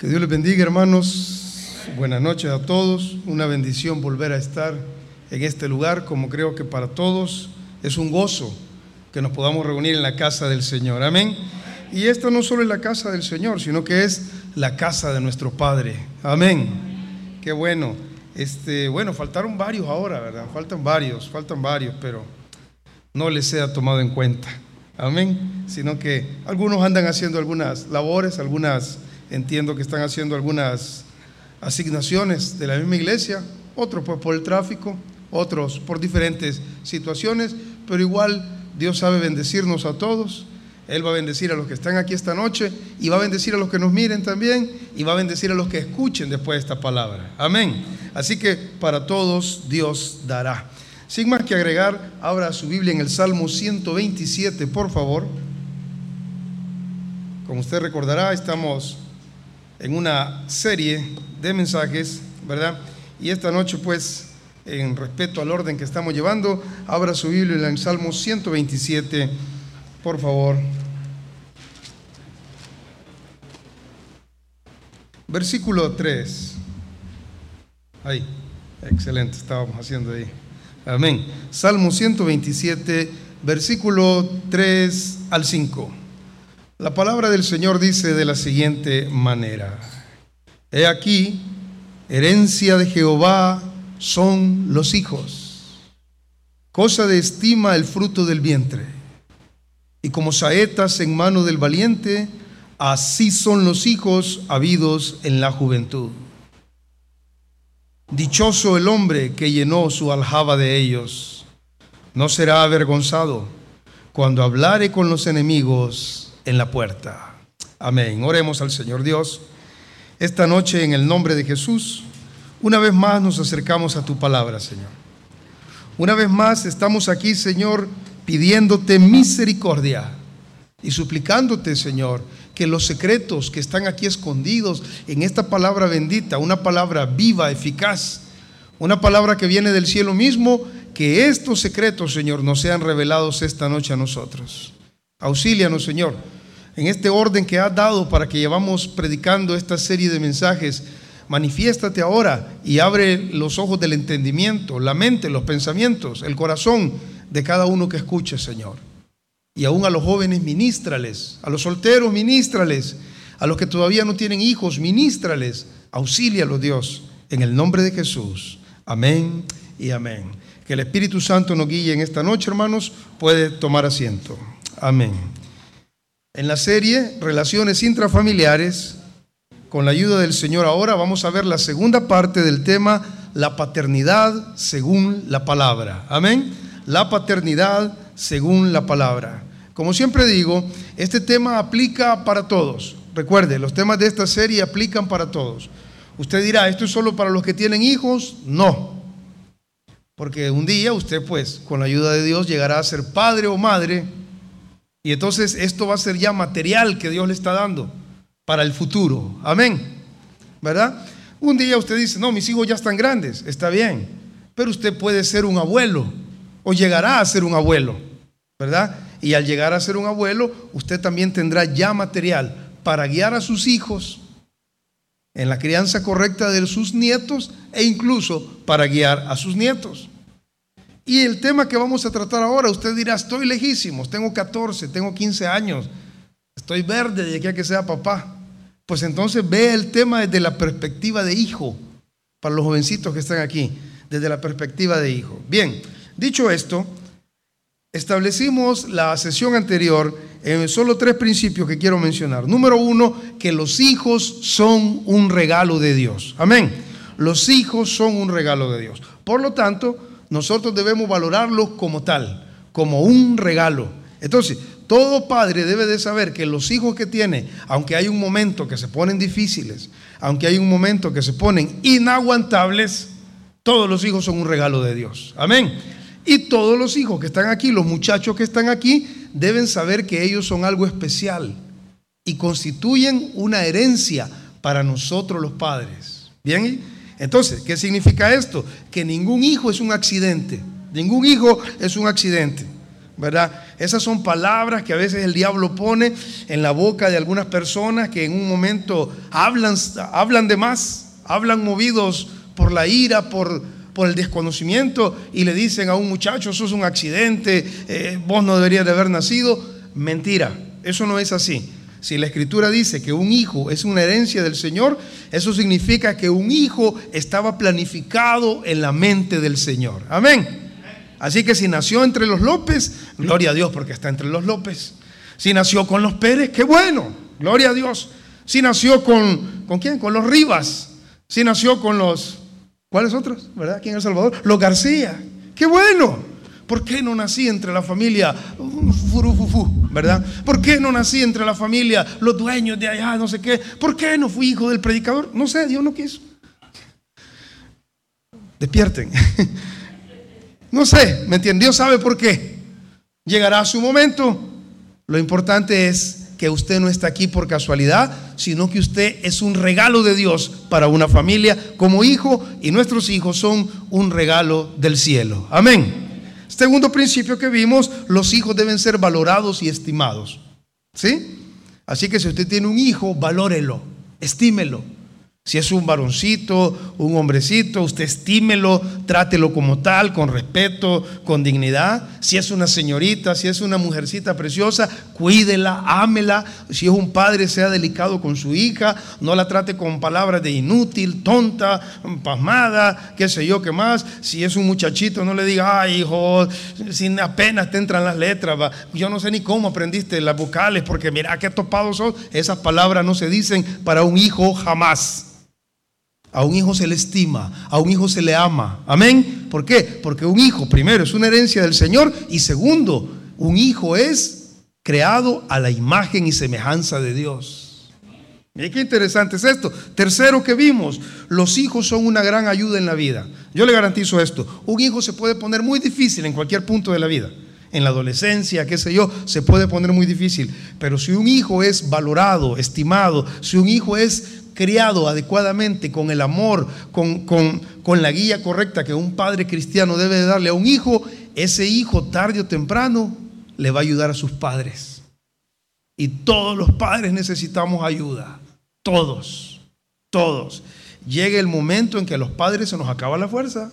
Que Dios les bendiga, hermanos. Buenas noches a todos. Una bendición volver a estar en este lugar, como creo que para todos es un gozo que nos podamos reunir en la casa del Señor. Amén. Y esta no solo es la casa del Señor, sino que es la casa de nuestro Padre. Amén. Qué bueno. Este, bueno, faltaron varios ahora, ¿verdad? Faltan varios, faltan varios, pero no les sea tomado en cuenta. Amén. Sino que algunos andan haciendo algunas labores, algunas entiendo que están haciendo algunas asignaciones de la misma iglesia, otros pues por el tráfico, otros por diferentes situaciones, pero igual Dios sabe bendecirnos a todos. Él va a bendecir a los que están aquí esta noche y va a bendecir a los que nos miren también y va a bendecir a los que escuchen después de esta palabra. Amén. Así que para todos Dios dará. Sin más que agregar, abra su Biblia en el Salmo 127, por favor. Como usted recordará, estamos en una serie de mensajes, ¿verdad? Y esta noche, pues, en respeto al orden que estamos llevando, abra su Biblia en el Salmo 127, por favor. Versículo 3. Ahí, excelente, estábamos haciendo ahí. Amén. Salmo 127, versículo 3 al 5. La palabra del Señor dice de la siguiente manera. He aquí, herencia de Jehová son los hijos, cosa de estima el fruto del vientre. Y como saetas en mano del valiente, así son los hijos habidos en la juventud. Dichoso el hombre que llenó su aljaba de ellos. No será avergonzado cuando hablare con los enemigos en la puerta. Amén. Oremos al Señor Dios. Esta noche en el nombre de Jesús, una vez más nos acercamos a tu palabra, Señor. Una vez más estamos aquí, Señor, pidiéndote misericordia y suplicándote, Señor, que los secretos que están aquí escondidos en esta palabra bendita, una palabra viva, eficaz, una palabra que viene del cielo mismo, que estos secretos, Señor, nos sean revelados esta noche a nosotros. Auxílianos, Señor, en este orden que has dado para que llevamos predicando esta serie de mensajes. Manifiéstate ahora y abre los ojos del entendimiento, la mente, los pensamientos, el corazón de cada uno que escuche, Señor. Y aún a los jóvenes, ministrales, a los solteros, ministrales, a los que todavía no tienen hijos, ministrales. Auxílialos, Dios, en el nombre de Jesús. Amén y amén. Que el Espíritu Santo nos guíe en esta noche, hermanos. Puede tomar asiento. Amén. En la serie Relaciones intrafamiliares, con la ayuda del Señor ahora vamos a ver la segunda parte del tema, la paternidad según la palabra. Amén. La paternidad según la palabra. Como siempre digo, este tema aplica para todos. Recuerde, los temas de esta serie aplican para todos. Usted dirá, ¿esto es solo para los que tienen hijos? No. Porque un día usted, pues, con la ayuda de Dios, llegará a ser padre o madre y entonces esto va a ser ya material que Dios le está dando para el futuro. Amén. ¿Verdad? Un día usted dice, no, mis hijos ya están grandes, está bien, pero usted puede ser un abuelo o llegará a ser un abuelo, ¿verdad? Y al llegar a ser un abuelo, usted también tendrá ya material para guiar a sus hijos en la crianza correcta de sus nietos e incluso para guiar a sus nietos. Y el tema que vamos a tratar ahora, usted dirá, estoy lejísimo, tengo 14, tengo 15 años, estoy verde de aquí a que sea papá. Pues entonces ve el tema desde la perspectiva de hijo, para los jovencitos que están aquí, desde la perspectiva de hijo. Bien, dicho esto, establecimos la sesión anterior en solo tres principios que quiero mencionar. Número uno, que los hijos son un regalo de Dios. Amén. Los hijos son un regalo de Dios. Por lo tanto, nosotros debemos valorarlos como tal, como un regalo. Entonces, todo padre debe de saber que los hijos que tiene, aunque hay un momento que se ponen difíciles, aunque hay un momento que se ponen inaguantables, todos los hijos son un regalo de Dios. Amén. Y todos los hijos que están aquí, los muchachos que están aquí, deben saber que ellos son algo especial y constituyen una herencia para nosotros los padres. Bien, entonces, ¿qué significa esto? Que ningún hijo es un accidente. Ningún hijo es un accidente. ¿verdad? Esas son palabras que a veces el diablo pone en la boca de algunas personas que en un momento hablan, hablan de más, hablan movidos por la ira, por, el desconocimiento y le dicen a un muchacho, eso es un accidente, eh, vos no deberías de haber nacido. Mentira, eso no es así. Si la escritura dice que un hijo es una herencia del Señor, eso significa que un hijo estaba planificado en la mente del Señor. Amén. Así que si nació entre los López, gloria a Dios porque está entre los López. Si nació con los Pérez, qué bueno, gloria a Dios. Si nació con, ¿con quién? Con los Rivas. Si nació con los, ¿cuáles otros? ¿Verdad? Aquí en El Salvador. Los García, qué bueno. ¿Por qué no nací entre la familia furufufu, verdad? ¿Por qué no nací entre la familia los dueños de allá, no sé qué? ¿Por qué no fui hijo del predicador? No sé, Dios no quiso. Despierten. No sé, ¿me entiendes? Dios sabe por qué. Llegará su momento. Lo importante es que usted no está aquí por casualidad, sino que usted es un regalo de Dios para una familia como hijo y nuestros hijos son un regalo del cielo. Amén. Segundo principio que vimos, los hijos deben ser valorados y estimados. ¿Sí? Así que si usted tiene un hijo, valórelo, estímelo. Si es un varoncito, un hombrecito, usted estímelo, trátelo como tal, con respeto, con dignidad. Si es una señorita, si es una mujercita preciosa, cuídela, ámela. Si es un padre, sea delicado con su hija, no la trate con palabras de inútil, tonta, pasmada, qué sé yo, qué más. Si es un muchachito, no le diga, ay, hijo, sin apenas te entran las letras, yo no sé ni cómo aprendiste las vocales, porque mira qué topados son. Esas palabras no se dicen para un hijo jamás. A un hijo se le estima, a un hijo se le ama. Amén. ¿Por qué? Porque un hijo, primero, es una herencia del Señor y segundo, un hijo es creado a la imagen y semejanza de Dios. Mira qué interesante es esto. Tercero que vimos, los hijos son una gran ayuda en la vida. Yo le garantizo esto, un hijo se puede poner muy difícil en cualquier punto de la vida. En la adolescencia, qué sé yo, se puede poner muy difícil. Pero si un hijo es valorado, estimado, si un hijo es criado adecuadamente, con el amor, con, con, la guía correcta que un padre cristiano debe darle a un hijo, ese hijo tarde o temprano le va a ayudar a sus padres. Y todos los padres necesitamos ayuda. Todos, todos. Llega el momento en que a los padres se nos acaba la fuerza,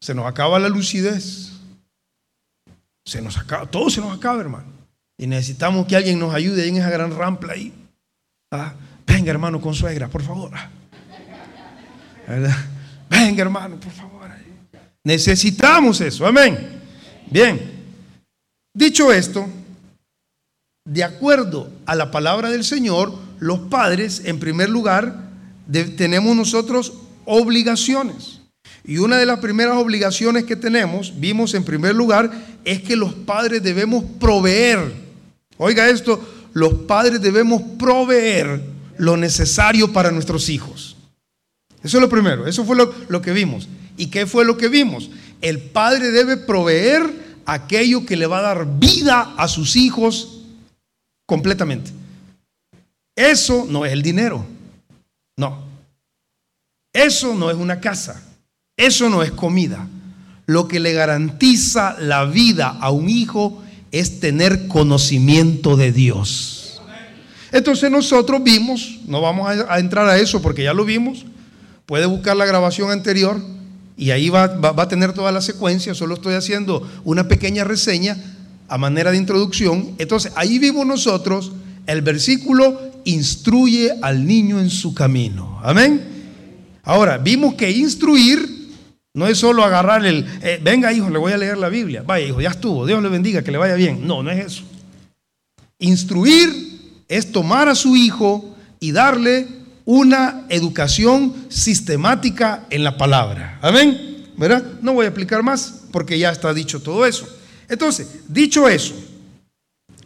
se nos acaba la lucidez, se nos acaba, todo se nos acaba, hermano. Y necesitamos que alguien nos ayude en esa gran rampla ahí. ¿Ah? Hermano, con suegra, por favor. Venga, hermano, por favor. Necesitamos eso, amén. Bien, dicho esto, de acuerdo a la palabra del Señor, los padres, en primer lugar, tenemos nosotros obligaciones. Y una de las primeras obligaciones que tenemos, vimos en primer lugar, es que los padres debemos proveer. Oiga esto, los padres debemos proveer lo necesario para nuestros hijos. Eso es lo primero, eso fue lo, que vimos. ¿Y qué fue lo que vimos? El padre debe proveer aquello que le va a dar vida a sus hijos completamente. Eso no es el dinero, no. Eso no es una casa, eso no es comida. Lo que le garantiza la vida a un hijo es tener conocimiento de Dios. Entonces nosotros vimos, no vamos a, entrar a eso porque ya lo vimos, puede buscar la grabación anterior y ahí va, va, a tener toda la secuencia, solo estoy haciendo una pequeña reseña a manera de introducción. Entonces ahí vimos nosotros el versículo instruye al niño en su camino. Amén. Ahora, vimos que instruir no es solo agarrar el, eh, venga hijo, le voy a leer la Biblia. Vaya hijo, ya estuvo, Dios le bendiga, que le vaya bien. No, no es eso. Instruir es tomar a su hijo y darle una educación sistemática en la palabra. Amén. ¿Verdad? No voy a explicar más porque ya está dicho todo eso. Entonces, dicho eso,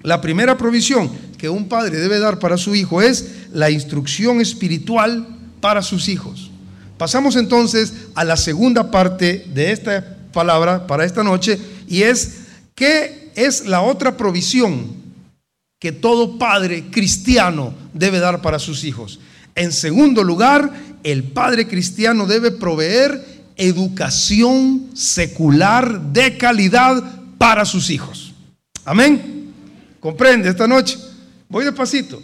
la primera provisión que un padre debe dar para su hijo es la instrucción espiritual para sus hijos. Pasamos entonces a la segunda parte de esta palabra para esta noche y es qué es la otra provisión que todo padre cristiano debe dar para sus hijos. En segundo lugar, el padre cristiano debe proveer educación secular de calidad para sus hijos. Amén. ¿Comprende esta noche? Voy despacito.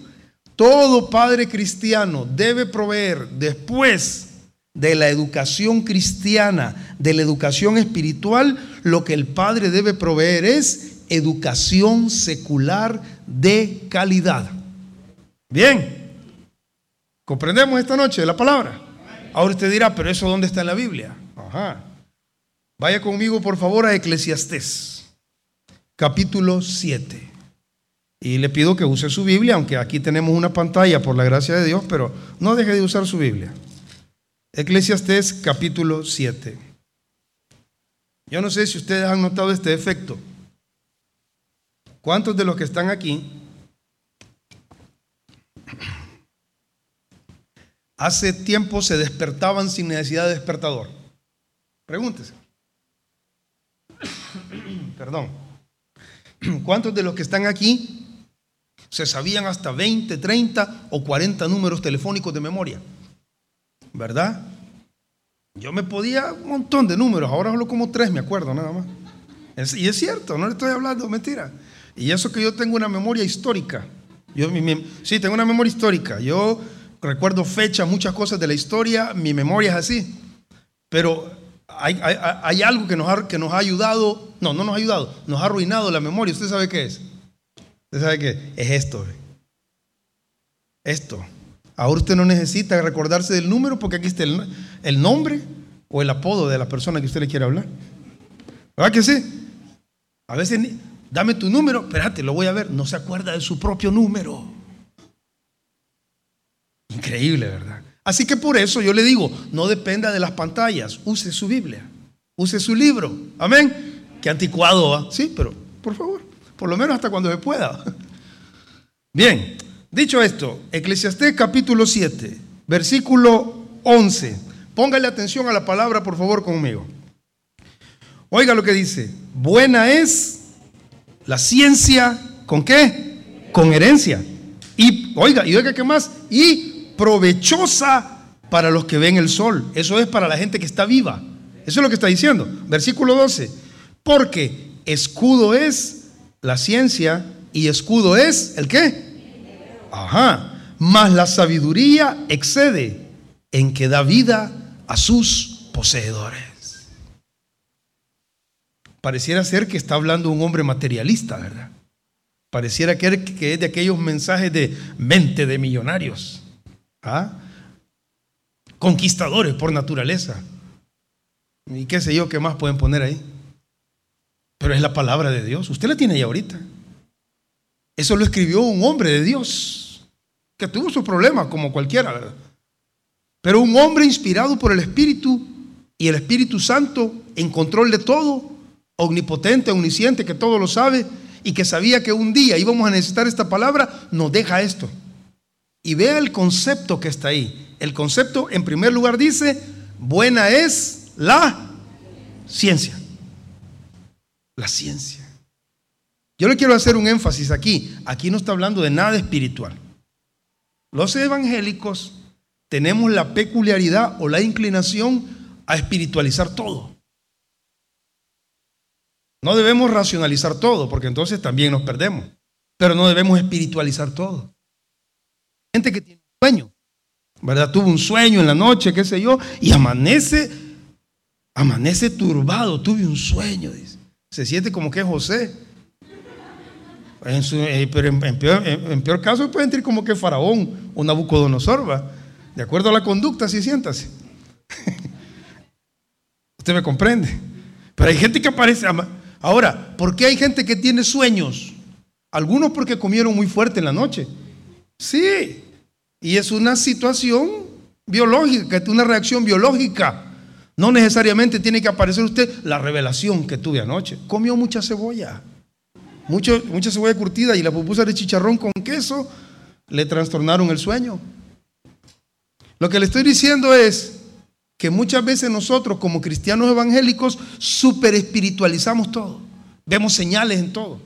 Todo padre cristiano debe proveer después de la educación cristiana, de la educación espiritual, lo que el padre debe proveer es educación secular de calidad. Bien, comprendemos esta noche la palabra. Ahora usted dirá, pero eso dónde está en la Biblia? Ajá. Vaya conmigo por favor a Eclesiastés, capítulo 7. Y le pido que use su Biblia, aunque aquí tenemos una pantalla por la gracia de Dios, pero no deje de usar su Biblia. Eclesiastés capítulo 7. Yo no sé si ustedes han notado este efecto. ¿Cuántos de los que están aquí hace tiempo se despertaban sin necesidad de despertador? Pregúntese. Perdón. ¿Cuántos de los que están aquí se sabían hasta 20, 30 o 40 números telefónicos de memoria. ¿Verdad? Yo me podía un montón de números, ahora solo como tres me acuerdo nada más. y es cierto, no le estoy hablando mentira. Y eso que yo tengo una memoria histórica. Yo, sí, tengo una memoria histórica. Yo recuerdo fechas, muchas cosas de la historia, mi memoria es así. Pero hay, hay algo que nos, ha, que nos ha ayudado, no, no nos ha ayudado, nos ha arruinado la memoria. ¿Usted sabe qué es? ¿Usted sabe qué? Es esto. Esto. Ahora usted no necesita recordarse del número porque aquí está el, nombre o el apodo de la persona que usted le quiere hablar. ¿Verdad que sí? A veces, dame tu número, espérate, lo voy a ver. No se acuerda de su propio número. Increíble, ¿verdad? Así que por eso yo le digo, no dependa de las pantallas, use su Biblia, use su libro. Amén. Qué anticuado, ¿va? Sí, pero por favor por lo menos hasta cuando se pueda. Bien, dicho esto, Eclesiastés capítulo 7, versículo 11. Póngale atención a la palabra, por favor, conmigo. Oiga lo que dice, buena es la ciencia, ¿con qué? Con herencia. Y, oiga, y oiga qué más, y provechosa para los que ven el sol. Eso es para la gente que está viva. Eso es lo que está diciendo. Versículo 12. Porque escudo es la ciencia y escudo es el qué? Ajá. Mas la sabiduría excede en que da vida a sus poseedores. Pareciera ser que está hablando un hombre materialista, ¿verdad? Pareciera que es de aquellos mensajes de mente de millonarios. ¿ah? Conquistadores por naturaleza. Y qué sé yo, qué más pueden poner ahí. Pero es la palabra de Dios. Usted la tiene ahí ahorita. Eso lo escribió un hombre de Dios, que tuvo sus problemas como cualquiera, ¿verdad? Pero un hombre inspirado por el Espíritu y el Espíritu Santo en control de todo, omnipotente, omnisciente, que todo lo sabe y que sabía que un día íbamos a necesitar esta palabra, nos deja esto. Y vea el concepto que está ahí. El concepto, en primer lugar, dice, buena es la ciencia la ciencia. Yo le quiero hacer un énfasis aquí. Aquí no está hablando de nada espiritual. Los evangélicos tenemos la peculiaridad o la inclinación a espiritualizar todo. No debemos racionalizar todo, porque entonces también nos perdemos. Pero no debemos espiritualizar todo. Gente que tiene un sueño, ¿verdad? Tuvo un sueño en la noche, qué sé yo, y amanece, amanece turbado, tuve un sueño, dice. Se siente como que José. Eh, pero en, peor, caso puede sentir como que Faraón o Nabucodonosor, ¿va? De acuerdo a la conducta, así siéntase. Usted me comprende. Pero hay gente que aparece. Ahora, ¿por qué hay gente que tiene sueños? Algunos porque comieron muy fuerte en la noche. Sí. Y es una situación biológica, es una reacción biológica. No necesariamente tiene que aparecer usted la revelación que tuve anoche. Comió mucha cebolla, mucho, mucha cebolla curtida y la pupusa de chicharrón con queso le trastornaron el sueño. Lo que le estoy diciendo es que muchas veces nosotros como cristianos evangélicos super espiritualizamos todo. Vemos señales en todo.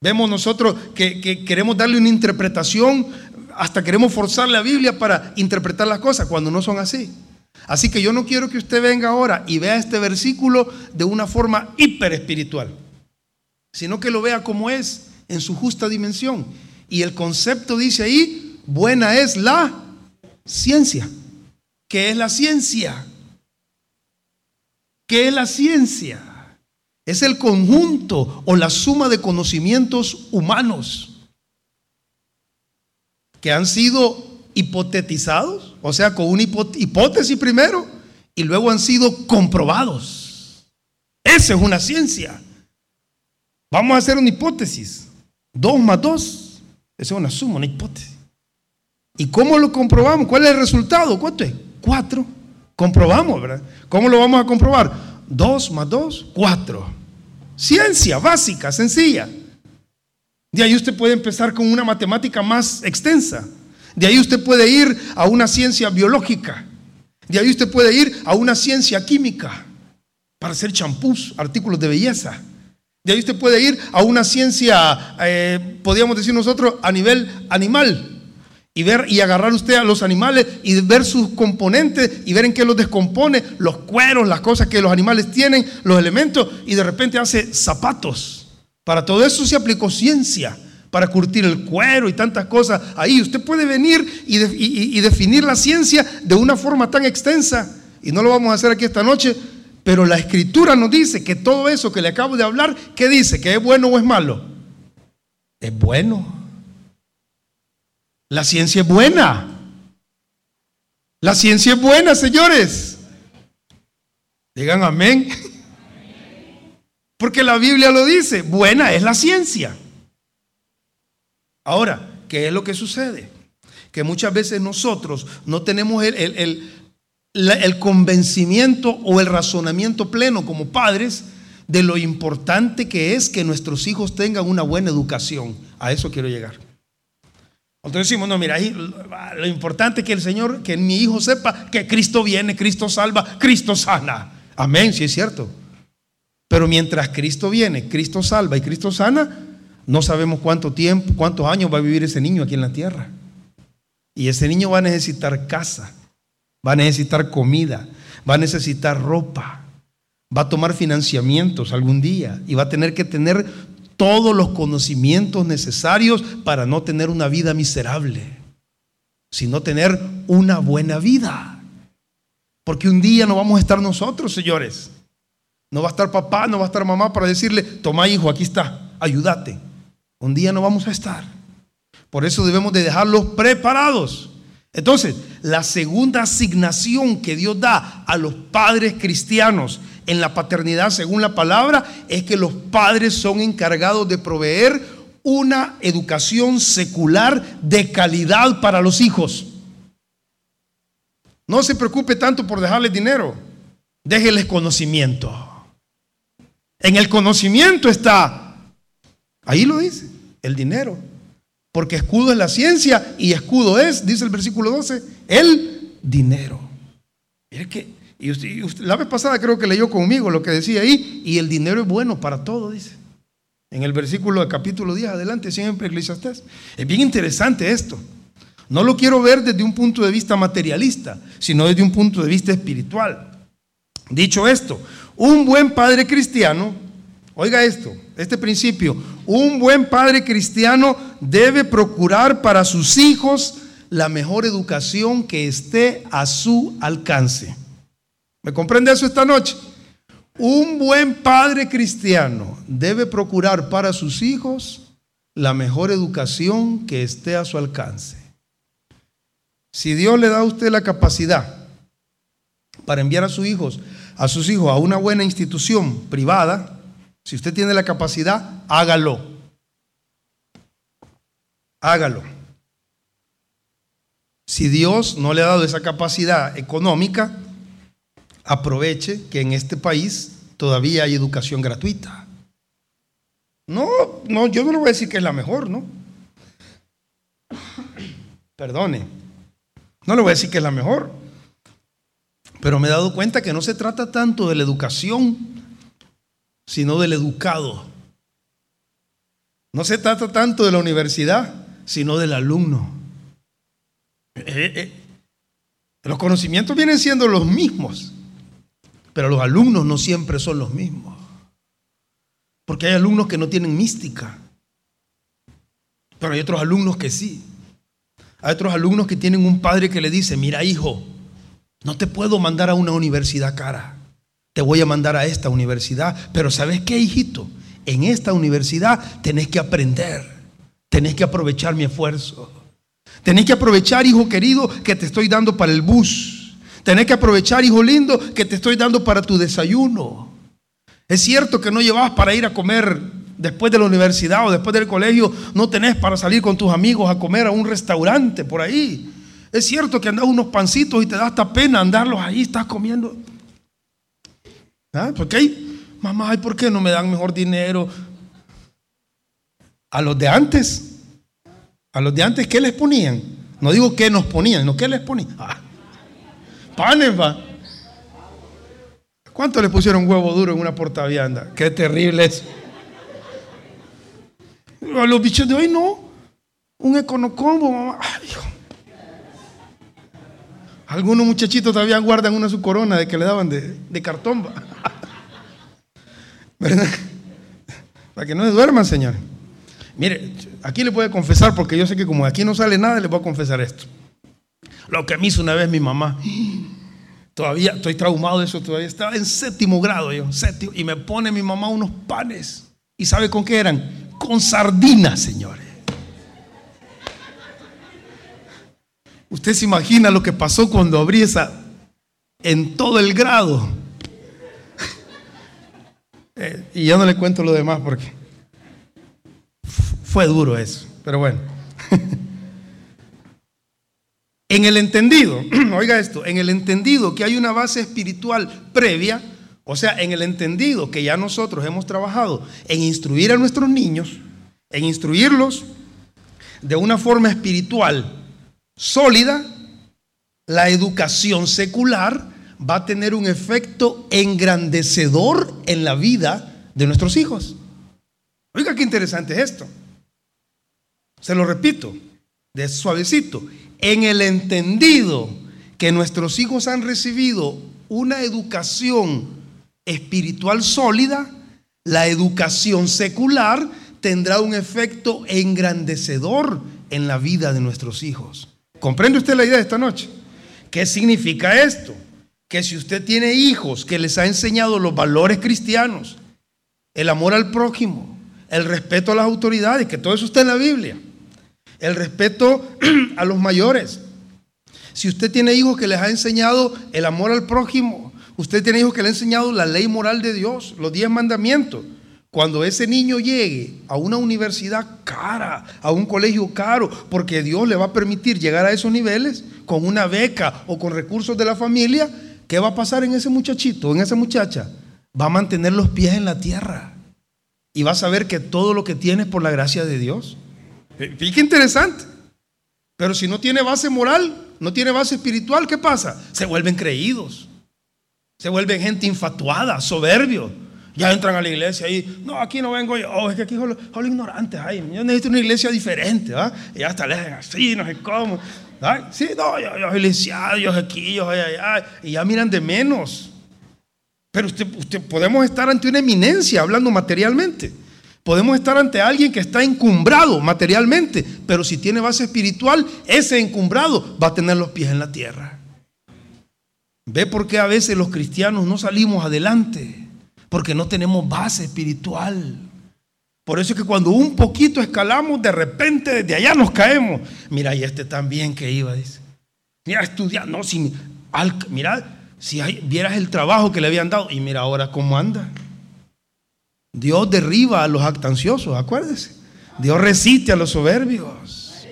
Vemos nosotros que, que queremos darle una interpretación, hasta queremos forzar la Biblia para interpretar las cosas cuando no son así. Así que yo no quiero que usted venga ahora y vea este versículo de una forma hiper espiritual. sino que lo vea como es, en su justa dimensión. Y el concepto dice ahí, buena es la ciencia. ¿Qué es la ciencia? ¿Qué es la ciencia? Es el conjunto o la suma de conocimientos humanos que han sido hipotetizados, o sea, con una hipótesis primero, y luego han sido comprobados. Esa es una ciencia. Vamos a hacer una hipótesis. Dos más dos, esa es una suma, una hipótesis. ¿Y cómo lo comprobamos? ¿Cuál es el resultado? ¿Cuánto es? Cuatro. Comprobamos, ¿verdad? ¿Cómo lo vamos a comprobar? Dos más dos, cuatro. Ciencia básica, sencilla. De ahí usted puede empezar con una matemática más extensa. De ahí usted puede ir a una ciencia biológica. De ahí usted puede ir a una ciencia química para hacer champús, artículos de belleza. De ahí usted puede ir a una ciencia, eh, podríamos decir nosotros, a nivel animal. Y ver y agarrar usted a los animales y ver sus componentes y ver en qué los descompone, los cueros, las cosas que los animales tienen, los elementos, y de repente hace zapatos. Para todo eso se aplicó ciencia para curtir el cuero y tantas cosas. Ahí usted puede venir y, definir la ciencia de una forma tan extensa. Y no lo vamos a hacer aquí esta noche, pero la escritura nos dice que todo eso que le acabo de hablar, ¿qué dice? ¿Que es bueno o es malo? Es bueno. La ciencia es buena. La ciencia es buena, señores. Digan amén. Porque la Biblia lo dice, buena es la ciencia. Ahora, ¿qué es lo que sucede? Que muchas veces nosotros no tenemos el, el, convencimiento o el razonamiento pleno como padres de lo importante que es que nuestros hijos tengan una buena educación. A eso quiero llegar. Entonces decimos, no, mira, lo importante es que el Señor, que mi hijo sepa que Cristo viene, Cristo salva, Cristo sana. Amén, sí es cierto. Pero mientras Cristo viene, Cristo salva y Cristo sana, no sabemos cuánto tiempo, cuántos años va a vivir ese niño aquí en la tierra. Y ese niño va a necesitar casa, va a necesitar comida, va a necesitar ropa, va a tomar financiamientos algún día y va a tener que tener todos los conocimientos necesarios para no tener una vida miserable, sino tener una buena vida. Porque un día no vamos a estar nosotros, señores. No va a estar papá, no va a estar mamá para decirle, toma hijo, aquí está, ayúdate. Un día no vamos a estar. Por eso debemos de dejarlos preparados. Entonces, la segunda asignación que Dios da a los padres cristianos en la paternidad, según la palabra, es que los padres son encargados de proveer una educación secular de calidad para los hijos. No se preocupe tanto por dejarles dinero, déjeles conocimiento. En el conocimiento está, ahí lo dice, el dinero. Porque escudo es la ciencia y escudo es, dice el versículo 12, el dinero. Mire que, y la vez pasada creo que leyó conmigo lo que decía ahí, y el dinero es bueno para todo, dice. En el versículo del capítulo 10 adelante, siempre Eclesiastés. Es bien interesante esto. No lo quiero ver desde un punto de vista materialista, sino desde un punto de vista espiritual. Dicho esto, un buen padre cristiano, oiga esto, este principio, un buen padre cristiano debe procurar para sus hijos la mejor educación que esté a su alcance. ¿Me comprende eso esta noche? Un buen padre cristiano debe procurar para sus hijos la mejor educación que esté a su alcance. Si Dios le da a usted la capacidad para enviar a sus hijos, a sus hijos a una buena institución privada, si usted tiene la capacidad, hágalo. Hágalo. Si Dios no le ha dado esa capacidad económica, aproveche que en este país todavía hay educación gratuita. No, no, yo no le voy a decir que es la mejor, ¿no? Perdone. No le voy a decir que es la mejor. Pero me he dado cuenta que no se trata tanto de la educación sino del educado. No se trata tanto de la universidad, sino del alumno. Eh, eh, los conocimientos vienen siendo los mismos, pero los alumnos no siempre son los mismos. Porque hay alumnos que no tienen mística. Pero hay otros alumnos que sí. Hay otros alumnos que tienen un padre que le dice, mira hijo, no te puedo mandar a una universidad cara. Te voy a mandar a esta universidad. Pero ¿sabes qué, hijito? En esta universidad tenés que aprender. Tenés que aprovechar mi esfuerzo. Tenés que aprovechar, hijo querido, que te estoy dando para el bus. Tenés que aprovechar, hijo lindo, que te estoy dando para tu desayuno. Es cierto que no llevas para ir a comer después de la universidad o después del colegio, no tenés para salir con tus amigos a comer a un restaurante por ahí. Es cierto que andas unos pancitos y te da hasta pena andarlos ahí, estás comiendo. ¿Ah? Porque hay, mamá, ¿por qué no me dan mejor dinero? A los de antes, a los de antes, ¿qué les ponían? No digo qué nos ponían, no qué les ponían. Ah, panes, va. ¿Cuánto le pusieron huevo duro en una portavianda? Qué terrible es. A los bichos de hoy no. Un econocombo, mamá. Algunos muchachitos todavía guardan una su corona de que le daban de, cartón. ¿Verdad? Para que no se duerman, señor. Mire, aquí le voy a confesar, porque yo sé que como aquí no sale nada, le voy a confesar esto. Lo que me hizo una vez mi mamá. Todavía estoy traumado de eso, todavía estaba en séptimo grado yo, séptimo, y me pone mi mamá unos panes. ¿Y sabe con qué eran? con sardinas, señores. Usted se imagina lo que pasó cuando abrí esa en todo el grado. Eh, y ya no le cuento lo demás porque fue duro eso, pero bueno. en el entendido, oiga esto, en el entendido que hay una base espiritual previa, o sea, en el entendido que ya nosotros hemos trabajado en instruir a nuestros niños, en instruirlos de una forma espiritual sólida, la educación secular va a tener un efecto engrandecedor en la vida de nuestros hijos. Oiga, qué interesante es esto. Se lo repito, de suavecito. En el entendido que nuestros hijos han recibido una educación espiritual sólida, la educación secular tendrá un efecto engrandecedor en la vida de nuestros hijos. ¿Comprende usted la idea de esta noche? ¿Qué significa esto? Que si usted tiene hijos que les ha enseñado los valores cristianos, el amor al prójimo, el respeto a las autoridades, que todo eso está en la Biblia, el respeto a los mayores. Si usted tiene hijos que les ha enseñado el amor al prójimo, Usted tiene hijos que le han enseñado la ley moral de Dios, los diez mandamientos. Cuando ese niño llegue a una universidad cara, a un colegio caro, porque Dios le va a permitir llegar a esos niveles con una beca o con recursos de la familia, ¿qué va a pasar en ese muchachito, en esa muchacha? Va a mantener los pies en la tierra y va a saber que todo lo que tiene es por la gracia de Dios. Fíjate interesante. Pero si no tiene base moral, no tiene base espiritual, ¿qué pasa? Se vuelven creídos. Se vuelven gente infatuada, soberbio. Ya entran a la iglesia y, no, aquí no vengo yo, oh, es que aquí son los, ignorantes, ay, yo necesito una iglesia diferente, ¿va? Y ya hasta le así, no sé cómo. Sí, no, yo, yo soy yo soy aquí, yo soy allá, y ya miran de menos. Pero usted, usted, podemos estar ante una eminencia hablando materialmente. Podemos estar ante alguien que está encumbrado materialmente, pero si tiene base espiritual, ese encumbrado va a tener los pies en la tierra. ¿Ve por qué a veces los cristianos no salimos adelante? Porque no tenemos base espiritual. Por eso es que cuando un poquito escalamos, de repente desde allá nos caemos. Mira, y este también que iba, dice. Mira, estudiar, no, si, mira, si vieras el trabajo que le habían dado, y mira ahora cómo anda. Dios derriba a los actanciosos, acuérdese. Dios resiste a los soberbios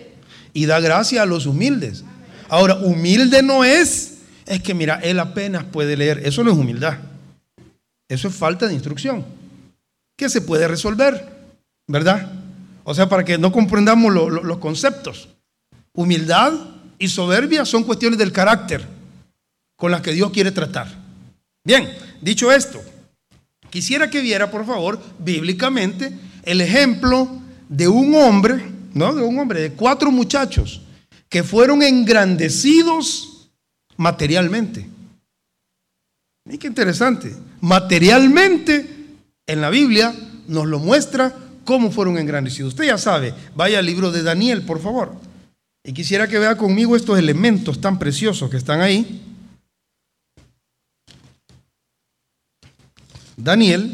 y da gracia a los humildes. Ahora, humilde no es es que mira, él apenas puede leer. Eso no es humildad. Eso es falta de instrucción. ¿Qué se puede resolver, ¿verdad? O sea, para que no comprendamos los conceptos. Humildad y soberbia son cuestiones del carácter con las que Dios quiere tratar. Bien, dicho esto, quisiera que viera, por favor, bíblicamente, el ejemplo de un hombre, no, de un hombre, de cuatro muchachos que fueron engrandecidos materialmente. Y qué interesante. Materialmente, en la Biblia nos lo muestra cómo fueron engrandecidos. Usted ya sabe, vaya al libro de Daniel, por favor. Y quisiera que vea conmigo estos elementos tan preciosos que están ahí. Daniel,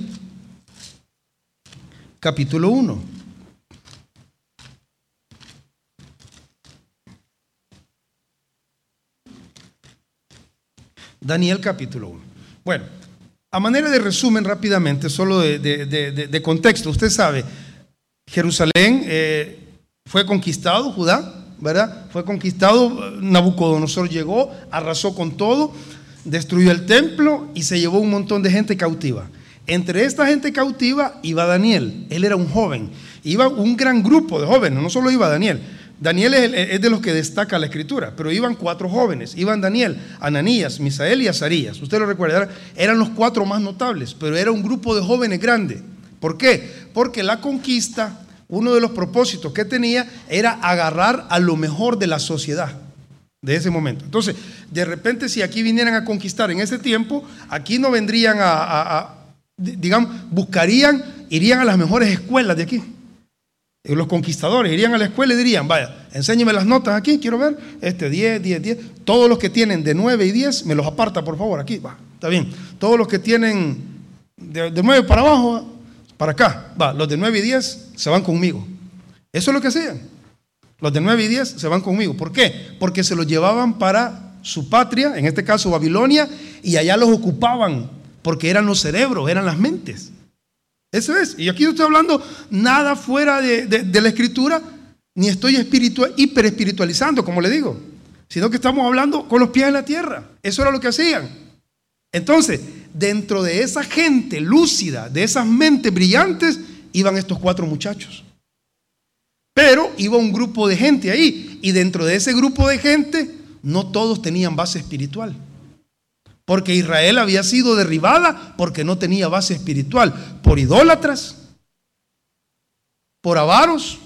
capítulo 1. Daniel capítulo 1. Bueno, a manera de resumen rápidamente, solo de, contexto, usted sabe, Jerusalén eh, fue conquistado, Judá, ¿verdad? Fue conquistado, Nabucodonosor llegó, arrasó con todo, destruyó el templo y se llevó un montón de gente cautiva. Entre esta gente cautiva iba Daniel, él era un joven, iba un gran grupo de jóvenes, no solo iba Daniel. Daniel es, de los que destaca la escritura, pero iban cuatro jóvenes, iban Daniel, Ananías, Misael y Azarías. Usted lo recuerda, eran los cuatro más notables, pero era un grupo de jóvenes grande. ¿Por qué? Porque la conquista, uno de los propósitos que tenía era agarrar a lo mejor de la sociedad de ese momento. Entonces, de repente si aquí vinieran a conquistar en ese tiempo, aquí no vendrían a digamos, buscarían, irían a las mejores escuelas de aquí. Los conquistadores irían a la escuela y dirían, vaya, enséñeme las notas aquí, quiero ver, este 10, 10, 10. Todos los que tienen de 9 y 10, me los aparta, por favor, aquí, va, está bien. Todos los que tienen de, de 9 para abajo, para acá, va, los de 9 y 10 se van conmigo. Eso es lo que hacían. Los de 9 y 10 se van conmigo. ¿Por qué? Porque se los llevaban para su patria, en este caso Babilonia, y allá los ocupaban porque eran los cerebros, eran las mentes. Eso es. Y aquí no estoy hablando nada fuera de, la escritura, ni estoy espiritual, hiper espiritualizando, como le digo, sino que estamos hablando con los pies en la tierra. Eso era lo que hacían. Entonces, dentro de esa gente lúcida, de esas mentes brillantes, iban estos cuatro muchachos. Pero iba un grupo de gente ahí, y dentro de ese grupo de gente, no todos tenían base espiritual. Porque Israel había sido derribada porque no tenía base espiritual, por idólatras, por avaros,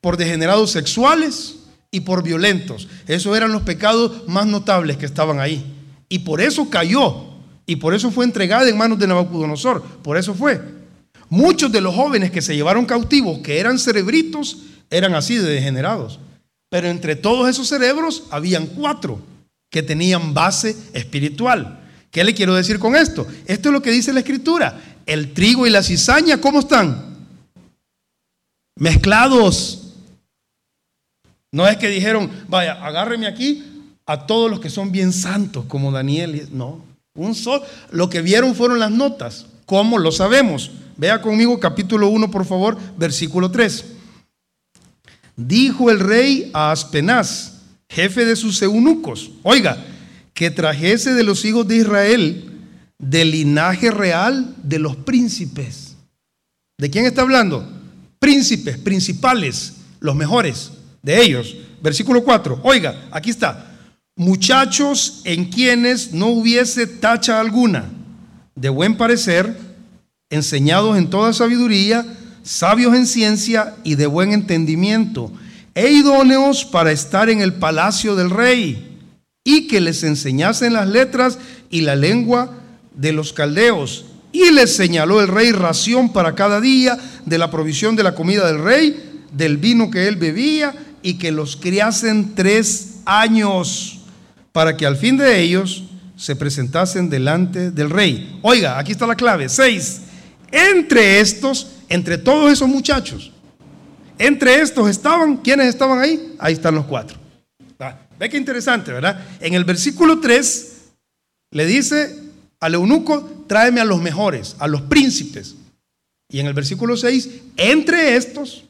por degenerados sexuales y por violentos. Esos eran los pecados más notables que estaban ahí. Y por eso cayó. Y por eso fue entregada en manos de Nabucodonosor. Por eso fue. Muchos de los jóvenes que se llevaron cautivos, que eran cerebritos, eran así de degenerados. Pero entre todos esos cerebros habían cuatro que tenían base espiritual. ¿Qué le quiero decir con esto? Esto es lo que dice la escritura. El trigo y la cizaña, ¿cómo están? Mezclados. No es que dijeron, vaya, agárreme aquí a todos los que son bien santos, como Daniel. No, un solo. Lo que vieron fueron las notas. ¿Cómo lo sabemos? Vea conmigo capítulo 1, por favor, versículo 3. Dijo el rey a Aspenaz, jefe de sus eunucos, oiga, que trajese de los hijos de Israel del linaje real de los príncipes. ¿De quién está hablando? Príncipes, principales, los mejores de ellos. Versículo 4. Oiga, aquí está. Muchachos en quienes no hubiese tacha alguna, de buen parecer, enseñados en toda sabiduría, sabios en ciencia y de buen entendimiento e idóneos para estar en el palacio del rey y que les enseñasen las letras y la lengua de los caldeos. Y les señaló el rey ración para cada día de la provisión de la comida del rey, del vino que él bebía, y que los criasen tres años, para que al fin de ellos se presentasen delante del rey. Oiga, aquí está la clave. Seis. Entre estos, entre todos esos muchachos, entre estos estaban, ¿quiénes estaban ahí? Ahí están los cuatro. Ve qué interesante, ¿verdad? En el versículo 3 le dice al eunuco, tráeme a los mejores, a los príncipes. Y en el versículo 6, entre estos,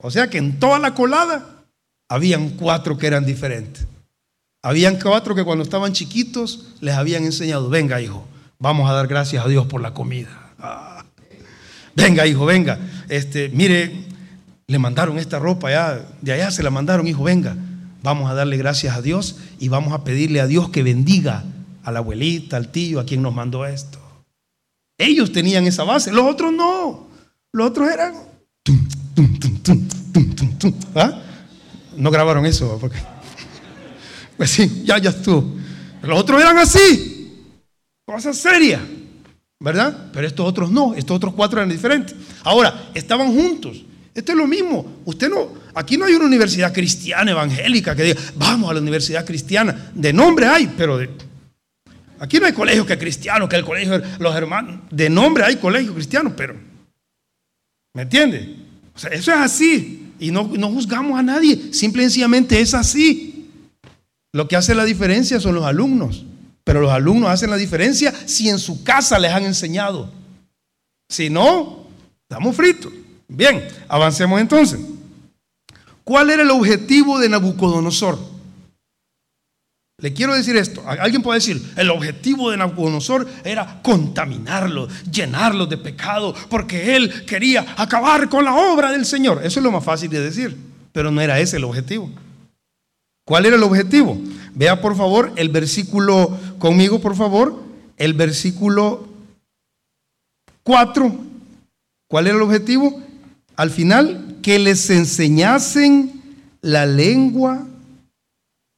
o sea que en toda la colada, habían cuatro que eran diferentes. Habían cuatro que cuando estaban chiquitos les habían enseñado, venga hijo, vamos a dar gracias a Dios por la comida. Ah. Venga hijo, venga. Este, mire, le mandaron esta ropa allá, de allá se la mandaron, hijo, venga, vamos a darle gracias a Dios y vamos a pedirle a Dios que bendiga a la abuelita, al tío, a quien nos mandó esto. Ellos tenían esa base, los otros no. Los otros eran... ¿Ah? No grabaron eso, porque... Pues sí, ya, ya estuvo. Los otros eran así, cosas serias. ¿verdad? Pero estos otros no, estos otros cuatro eran diferentes. Ahora, estaban juntos. Esto es lo mismo. Usted no, aquí no hay una universidad cristiana evangélica que diga, vamos a la universidad cristiana. De nombre hay, pero de, aquí no hay colegio que cristiano, que el colegio los hermanos. De nombre hay colegio cristiano, pero, ¿me entiende? O sea, eso es así. Y no, no juzgamos a nadie, simple y sencillamente es así. Lo que hace la diferencia son los alumnos. Pero los alumnos hacen la diferencia si en su casa les han enseñado. Si no, estamos fritos. Bien, avancemos entonces. ¿Cuál era el objetivo de Nabucodonosor? Le quiero decir esto. Alguien puede decir, el objetivo de Nabucodonosor era contaminarlos, llenarlos de pecado, porque él quería acabar con la obra del Señor. Eso es lo más fácil de decir, pero no era ese el objetivo. ¿Cuál era el objetivo? Vea por favor el versículo conmigo, por favor, el versículo 4. ¿Cuál era el objetivo? Al final, que les enseñasen la lengua,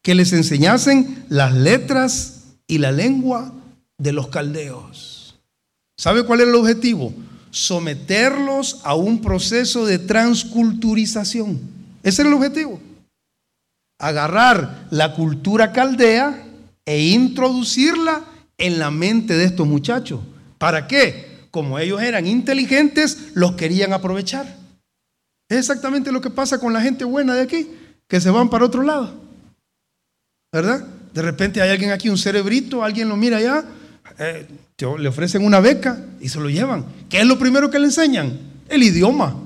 que les enseñasen las letras y la lengua de los caldeos. ¿Sabe cuál era el objetivo? Someterlos a un proceso de transculturización. Ese era el objetivo agarrar la cultura caldea e introducirla en la mente de estos muchachos. ¿Para qué? Como ellos eran inteligentes, los querían aprovechar. Es exactamente lo que pasa con la gente buena de aquí, que se van para otro lado. ¿Verdad? De repente hay alguien aquí, un cerebrito, alguien lo mira allá, eh, le ofrecen una beca y se lo llevan. ¿Qué es lo primero que le enseñan? El idioma.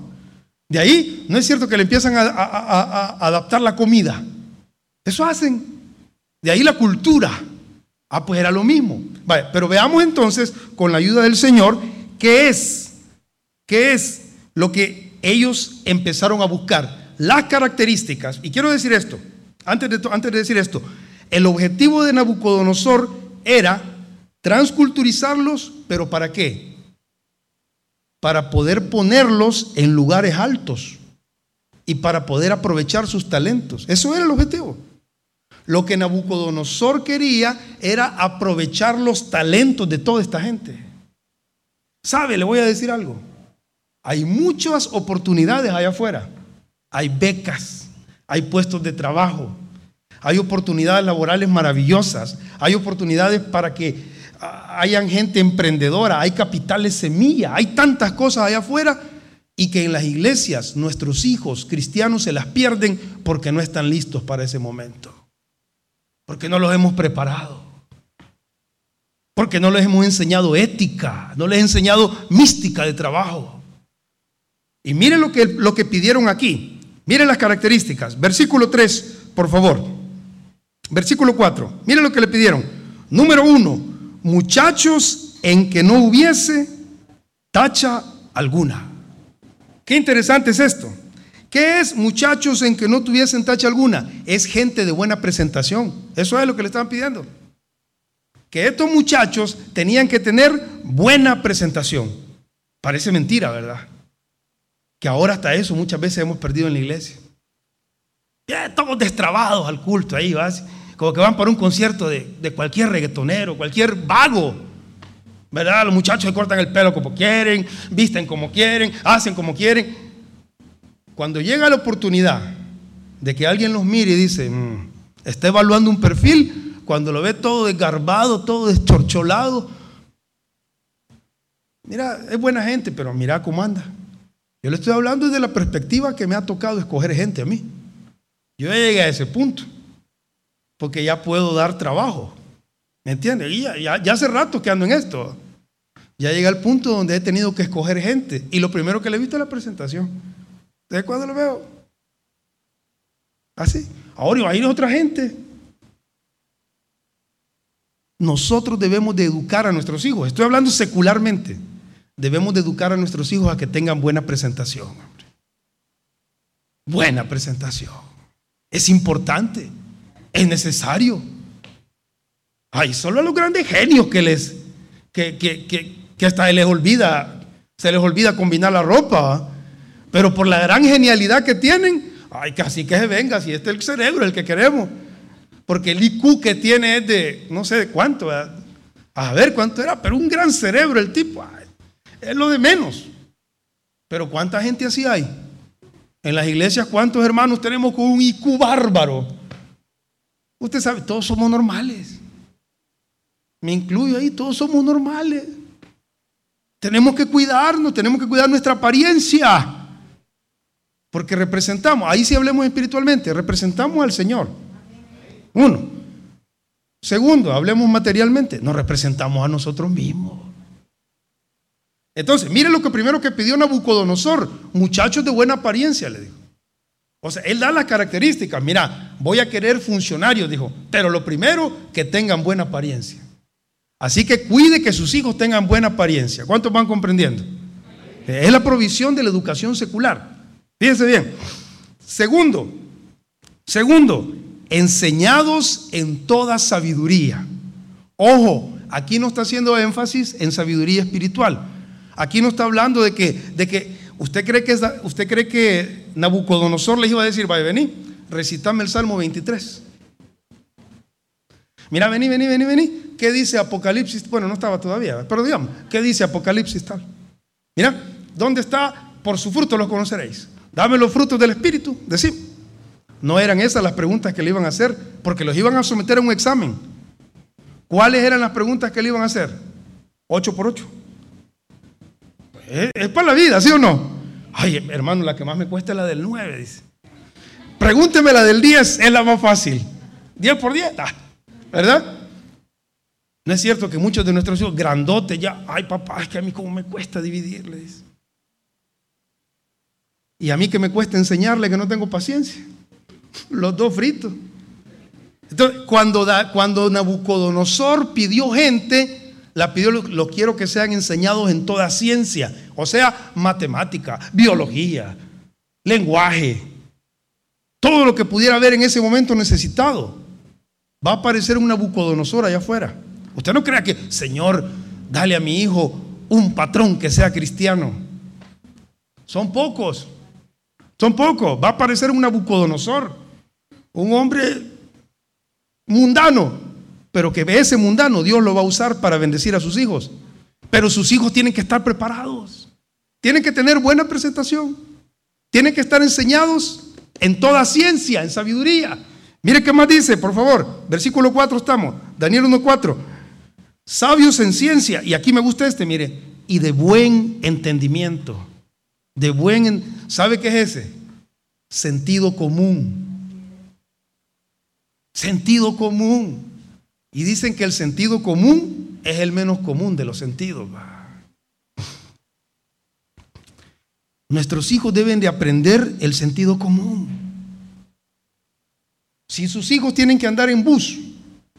De ahí, no es cierto que le empiezan a adaptar la comida. Eso hacen. De ahí la cultura. Ah, pues era lo mismo. pero veamos entonces, con la ayuda del Señor, qué es, qué es lo que ellos empezaron a buscar. Las características. Y quiero decir esto, antes de, antes de decir esto, el objetivo de Nabucodonosor era transculturizarlos, pero ¿para qué? Para poder ponerlos en lugares altos y para poder aprovechar sus talentos. Eso era el objetivo. Lo que Nabucodonosor quería era aprovechar los talentos de toda esta gente. ¿Sabe? Le voy a decir algo. Hay muchas oportunidades allá afuera. Hay becas, hay puestos de trabajo, hay oportunidades laborales maravillosas, hay oportunidades para que ah, hayan gente emprendedora, hay capitales semilla, hay tantas cosas allá afuera y que en las iglesias nuestros hijos cristianos se las pierden porque no están listos para ese momento. Porque no los hemos preparado. Porque no les hemos enseñado ética, no les hemos enseñado mística de trabajo. Y miren lo que, lo que pidieron aquí. Miren las características. Versículo 3, por favor. Versículo 4. Miren lo que le pidieron. Número 1. Muchachos en que no hubiese tacha alguna. Qué interesante es esto. ¿Qué es muchachos en que no tuviesen tacha alguna? Es gente de buena presentación. Eso es lo que le estaban pidiendo. Que estos muchachos tenían que tener buena presentación. Parece mentira, ¿verdad? Que ahora hasta eso muchas veces hemos perdido en la iglesia. Ya estamos destrabados al culto ahí, ¿vas? como que van para un concierto de, de cualquier reggaetonero, cualquier vago. ¿Verdad? Los muchachos se cortan el pelo como quieren, visten como quieren, hacen como quieren. Cuando llega la oportunidad de que alguien los mire y dice, mm, está evaluando un perfil, cuando lo ve todo desgarbado, todo deschorcholado, mira, es buena gente, pero mira cómo anda. Yo le estoy hablando desde la perspectiva que me ha tocado escoger gente a mí. Yo ya llegué a ese punto, porque ya puedo dar trabajo. ¿Me entiendes? Y ya, ya, hace rato que ando en esto. Ya llegué al punto donde he tenido que escoger gente. Y lo primero que le he visto es la presentación. ¿De cuándo lo veo? Así. Ahora ir a otra gente. Nosotros debemos de educar a nuestros hijos. Estoy hablando secularmente. Debemos de educar a nuestros hijos a que tengan buena presentación. Buena presentación. Es importante. Es necesario. Hay solo a los grandes genios que les, que, que, que, hasta les olvida, se les olvida combinar la ropa. Pero por la gran genialidad que tienen, ay, casi que se venga, si este es el cerebro el que queremos. Porque el IQ que tiene es de no sé de cuánto. A ver cuánto era, pero un gran cerebro el tipo. Es lo de menos. Pero ¿cuánta gente así hay? En las iglesias, ¿cuántos hermanos tenemos con un IQ bárbaro? Usted sabe, todos somos normales. Me incluyo ahí, todos somos normales. Tenemos que cuidarnos, tenemos que cuidar nuestra apariencia. Porque representamos, ahí sí hablemos espiritualmente, representamos al Señor. Uno. Segundo, hablemos materialmente, nos representamos a nosotros mismos. Entonces, mire lo que primero que pidió Nabucodonosor, muchachos de buena apariencia, le dijo. O sea, él da las características, mira, voy a querer funcionarios, dijo, pero lo primero, que tengan buena apariencia. Así que cuide que sus hijos tengan buena apariencia. ¿Cuántos van comprendiendo? Es la provisión de la educación secular. Fíjense bien. Segundo, segundo, enseñados en toda sabiduría. Ojo, aquí no está haciendo énfasis en sabiduría espiritual. Aquí no está hablando de que, de que usted cree que, usted cree que Nabucodonosor les iba a decir, vaya, vení, recitame el Salmo 23. Mira, vení, vení, vení, vení. ¿Qué dice Apocalipsis? Bueno, no estaba todavía, pero digamos, ¿qué dice Apocalipsis tal? Mira, ¿dónde está? Por su fruto los conoceréis. Dame los frutos del Espíritu, decimos. No eran esas las preguntas que le iban a hacer, porque los iban a someter a un examen. ¿Cuáles eran las preguntas que le iban a hacer? Ocho por ocho. Es, para la vida, ¿sí o no? Ay, hermano, la que más me cuesta es la del nueve, dice. Pregúnteme la del diez, es la más fácil. Diez por diez, ah, ¿verdad? No es cierto que muchos de nuestros hijos grandotes ya, ay papá, es que a mí como me cuesta dividirle, dice. Y a mí que me cuesta enseñarle que no tengo paciencia los dos fritos. Entonces, cuando, da, cuando Nabucodonosor pidió gente, la pidió, lo, quiero que sean enseñados en toda ciencia, o sea, matemática, biología, lenguaje, todo lo que pudiera haber en ese momento necesitado. Va a aparecer un Nabucodonosor allá afuera. Usted no crea que, Señor, dale a mi hijo un patrón que sea cristiano. Son pocos. Son pocos. Va a aparecer un Nabucodonosor un hombre mundano, pero que ese mundano Dios lo va a usar para bendecir a sus hijos. Pero sus hijos tienen que estar preparados, tienen que tener buena presentación, tienen que estar enseñados en toda ciencia, en sabiduría. Mire qué más dice, por favor, versículo 4 estamos, Daniel 1.4, sabios en ciencia, y aquí me gusta este, mire, y de buen entendimiento, de buen, ¿sabe qué es ese? Sentido común. Sentido común. Y dicen que el sentido común es el menos común de los sentidos. Nuestros hijos deben de aprender el sentido común. Si sus hijos tienen que andar en bus,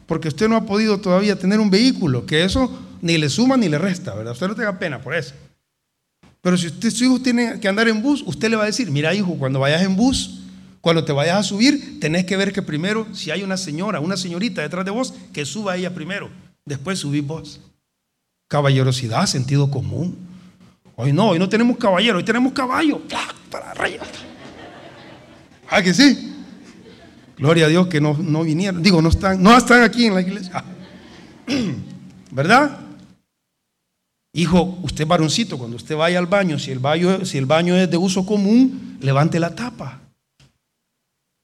porque usted no ha podido todavía tener un vehículo, que eso ni le suma ni le resta, ¿verdad? Usted no tenga pena por eso. Pero si usted, sus hijos tienen que andar en bus, usted le va a decir, mira hijo, cuando vayas en bus, cuando te vayas a subir, tenés que ver que primero, si hay una señora, una señorita detrás de vos, que suba ella primero. Después subís vos. Caballerosidad, sentido común. Hoy no, hoy no tenemos caballero, hoy tenemos caballo. Para rayar. Ah, que sí. Gloria a Dios que no, no vinieron. Digo, no están, no están aquí en la iglesia. ¿Verdad? Hijo, usted varoncito, cuando usted vaya al baño, si el baño, es de uso común, levante la tapa.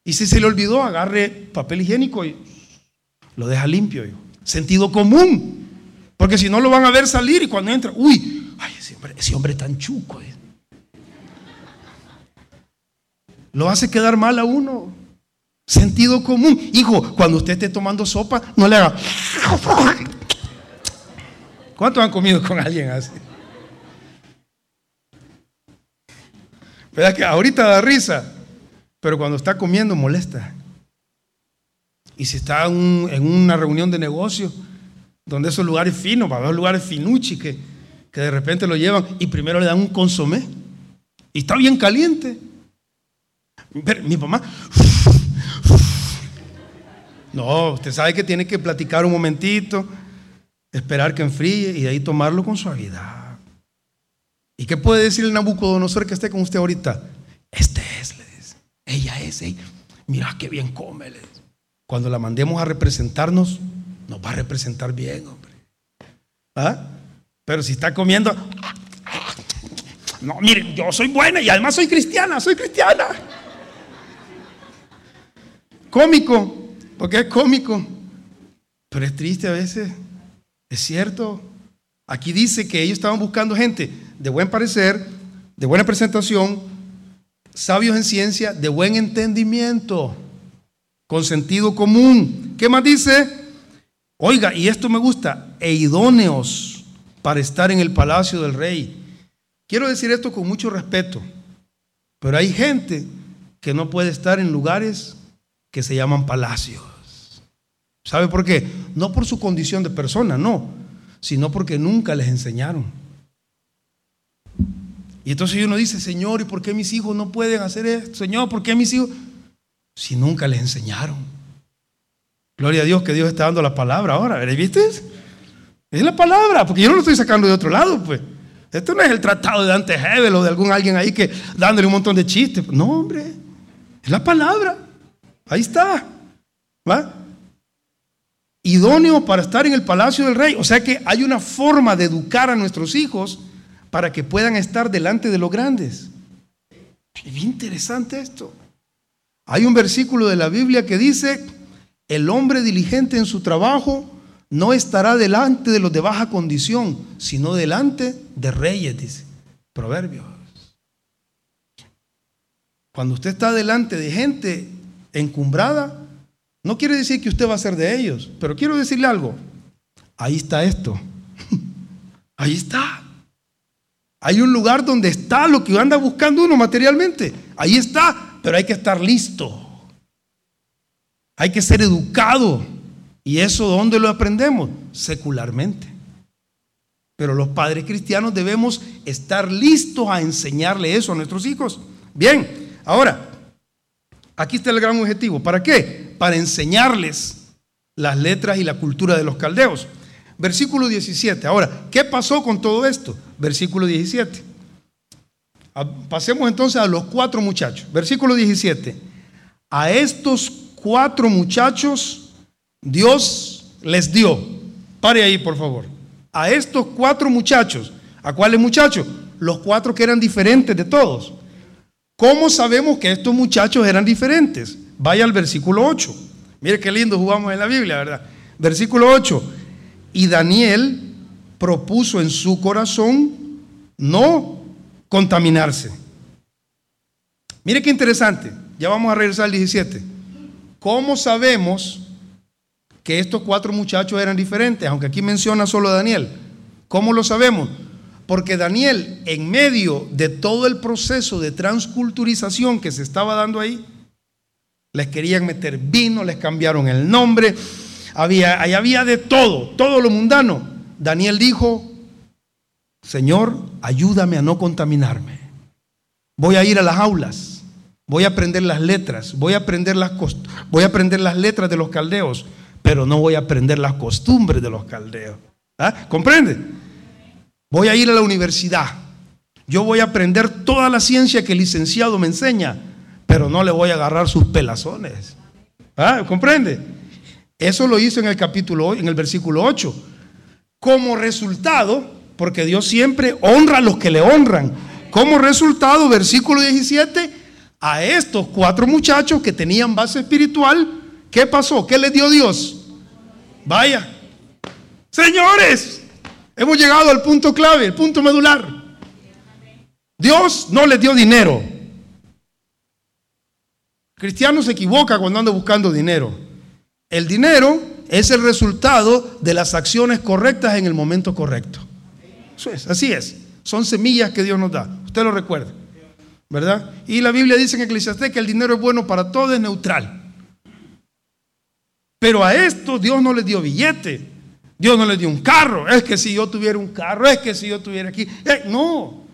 Y si se le olvidó, agarre papel higiénico y lo deja limpio. Sentido común. Porque si no lo van a ver salir y cuando entra, uy, ay, ese hombre, ese tan chuco. Eh". Lo hace quedar mal a uno. Sentido común. Hijo, cuando usted esté tomando sopa, no le haga. ¿Cuántos han comido con alguien así? ¿Verdad que ahorita da risa? pero cuando está comiendo molesta. Y si está en, una reunión de negocio, donde esos lugares finos, va a haber lugares finuchi que, que de repente lo llevan y primero le dan un consomé y está bien caliente. Mi mamá, no, usted sabe que tiene que platicar un momentito, esperar que enfríe y de ahí tomarlo con suavidad. ¿Y qué puede decir el Nabucodonosor que esté con usted ahorita? Este es, ella es, ella. mira qué bien come. Cuando la mandemos a representarnos, nos va a representar bien, hombre. ¿Ah? Pero si está comiendo, no, miren, yo soy buena y además soy cristiana, soy cristiana. Cómico, porque es cómico, pero es triste a veces, es cierto. Aquí dice que ellos estaban buscando gente de buen parecer, de buena presentación, sabios en ciencia, de buen entendimiento, con sentido común. ¿Qué más dice? Oiga, y esto me gusta, e idóneos para estar en el palacio del rey. Quiero decir esto con mucho respeto, pero hay gente que no puede estar en lugares que se llaman palacios. ¿Sabe por qué? No por su condición de persona, no, sino porque nunca les enseñaron. Y entonces uno dice, Señor, ¿y por qué mis hijos no pueden hacer esto? Señor, ¿por qué mis hijos? Si nunca les enseñaron. Gloria a Dios que Dios está dando la palabra ahora, ¿viste? Es la palabra, porque yo no lo estoy sacando de otro lado, pues. Esto no es el tratado de Dante Hebel o de algún alguien ahí que dándole un montón de chistes. No, hombre, es la palabra. Ahí está. ¿Va? Idóneo para estar en el palacio del rey. O sea que hay una forma de educar a nuestros hijos para que puedan estar delante de los grandes. Es interesante esto. Hay un versículo de la Biblia que dice, el hombre diligente en su trabajo no estará delante de los de baja condición, sino delante de reyes, dice Proverbios. Cuando usted está delante de gente encumbrada, no quiere decir que usted va a ser de ellos, pero quiero decirle algo. Ahí está esto. Ahí está. Hay un lugar donde está lo que anda buscando uno materialmente. Ahí está, pero hay que estar listo. Hay que ser educado. ¿Y eso dónde lo aprendemos? Secularmente. Pero los padres cristianos debemos estar listos a enseñarle eso a nuestros hijos. Bien, ahora, aquí está el gran objetivo. ¿Para qué? Para enseñarles las letras y la cultura de los caldeos. Versículo 17. Ahora, ¿qué pasó con todo esto? Versículo 17. Ah, pasemos entonces a los cuatro muchachos. Versículo 17. A estos cuatro muchachos Dios les dio. Pare ahí, por favor. A estos cuatro muchachos. ¿A cuáles muchachos? Los cuatro que eran diferentes de todos. ¿Cómo sabemos que estos muchachos eran diferentes? Vaya al versículo 8. Mire qué lindo jugamos en la Biblia, ¿verdad? Versículo 8. Y Daniel propuso en su corazón no contaminarse. Mire qué interesante. Ya vamos a regresar al 17. ¿Cómo sabemos que estos cuatro muchachos eran diferentes? Aunque aquí menciona solo a Daniel. ¿Cómo lo sabemos? Porque Daniel, en medio de todo el proceso de transculturización que se estaba dando ahí, les querían meter vino, les cambiaron el nombre, había, ahí había de todo, todo lo mundano. Daniel dijo, Señor, ayúdame a no contaminarme. Voy a ir a las aulas, voy a aprender las letras, voy a aprender las, voy a aprender las letras de los caldeos, pero no voy a aprender las costumbres de los caldeos. ¿Ah? ¿Comprende? Voy a ir a la universidad. Yo voy a aprender toda la ciencia que el licenciado me enseña, pero no le voy a agarrar sus pelazones. ¿Ah? ¿Comprende? Eso lo hizo en el capítulo, en el versículo 8. Como resultado, porque Dios siempre honra a los que le honran. Como resultado, versículo 17, a estos cuatro muchachos que tenían base espiritual, ¿qué pasó? ¿Qué les dio Dios? Vaya. Señores, hemos llegado al punto clave, el punto medular. Dios no les dio dinero. Cristiano se equivoca cuando anda buscando dinero. El dinero es el resultado de las acciones correctas en el momento correcto. Eso es, así es. Son semillas que Dios nos da. Usted lo recuerda. ¿Verdad? Y la Biblia dice en Eclesiastés que el dinero es bueno para todo, es neutral. Pero a esto Dios no les dio billete. Dios no les dio un carro. Es que si yo tuviera un carro, es que si yo tuviera aquí. Eh, no.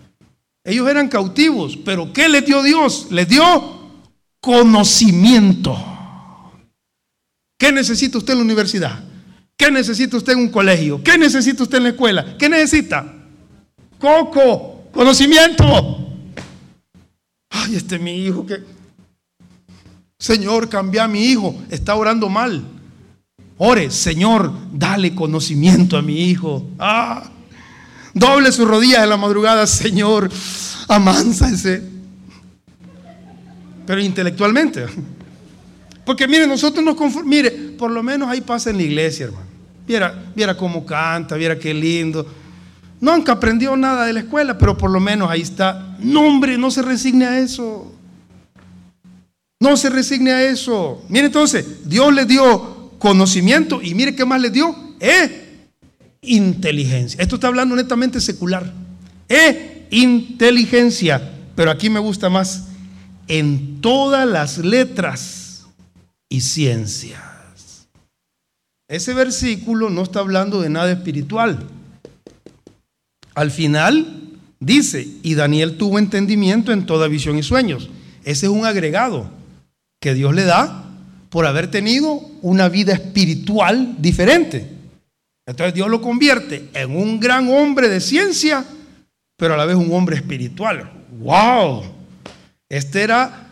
Ellos eran cautivos. Pero ¿qué les dio Dios? Les dio conocimiento. ¿Qué necesita usted en la universidad? ¿Qué necesita usted en un colegio? ¿Qué necesita usted en la escuela? ¿Qué necesita? Coco, conocimiento. Ay, este es mi hijo que... Señor, cambia a mi hijo, está orando mal. Ore, Señor, dale conocimiento a mi hijo. Ah, doble sus rodillas en la madrugada, Señor, ese. Pero intelectualmente. Porque mire, nosotros nos conformamos. Mire, por lo menos ahí pasa en la iglesia, hermano. Viera, viera cómo canta, viera qué lindo. Nunca aprendió nada de la escuela, pero por lo menos ahí está. No, hombre, no se resigne a eso. No se resigne a eso. Mire entonces, Dios le dio conocimiento y mire qué más le dio. Eh, inteligencia. Esto está hablando netamente secular. Eh, inteligencia. Pero aquí me gusta más. En todas las letras y ciencias. Ese versículo no está hablando de nada espiritual. Al final dice, y Daniel tuvo entendimiento en toda visión y sueños. Ese es un agregado que Dios le da por haber tenido una vida espiritual diferente. Entonces Dios lo convierte en un gran hombre de ciencia, pero a la vez un hombre espiritual. ¡Wow! Este era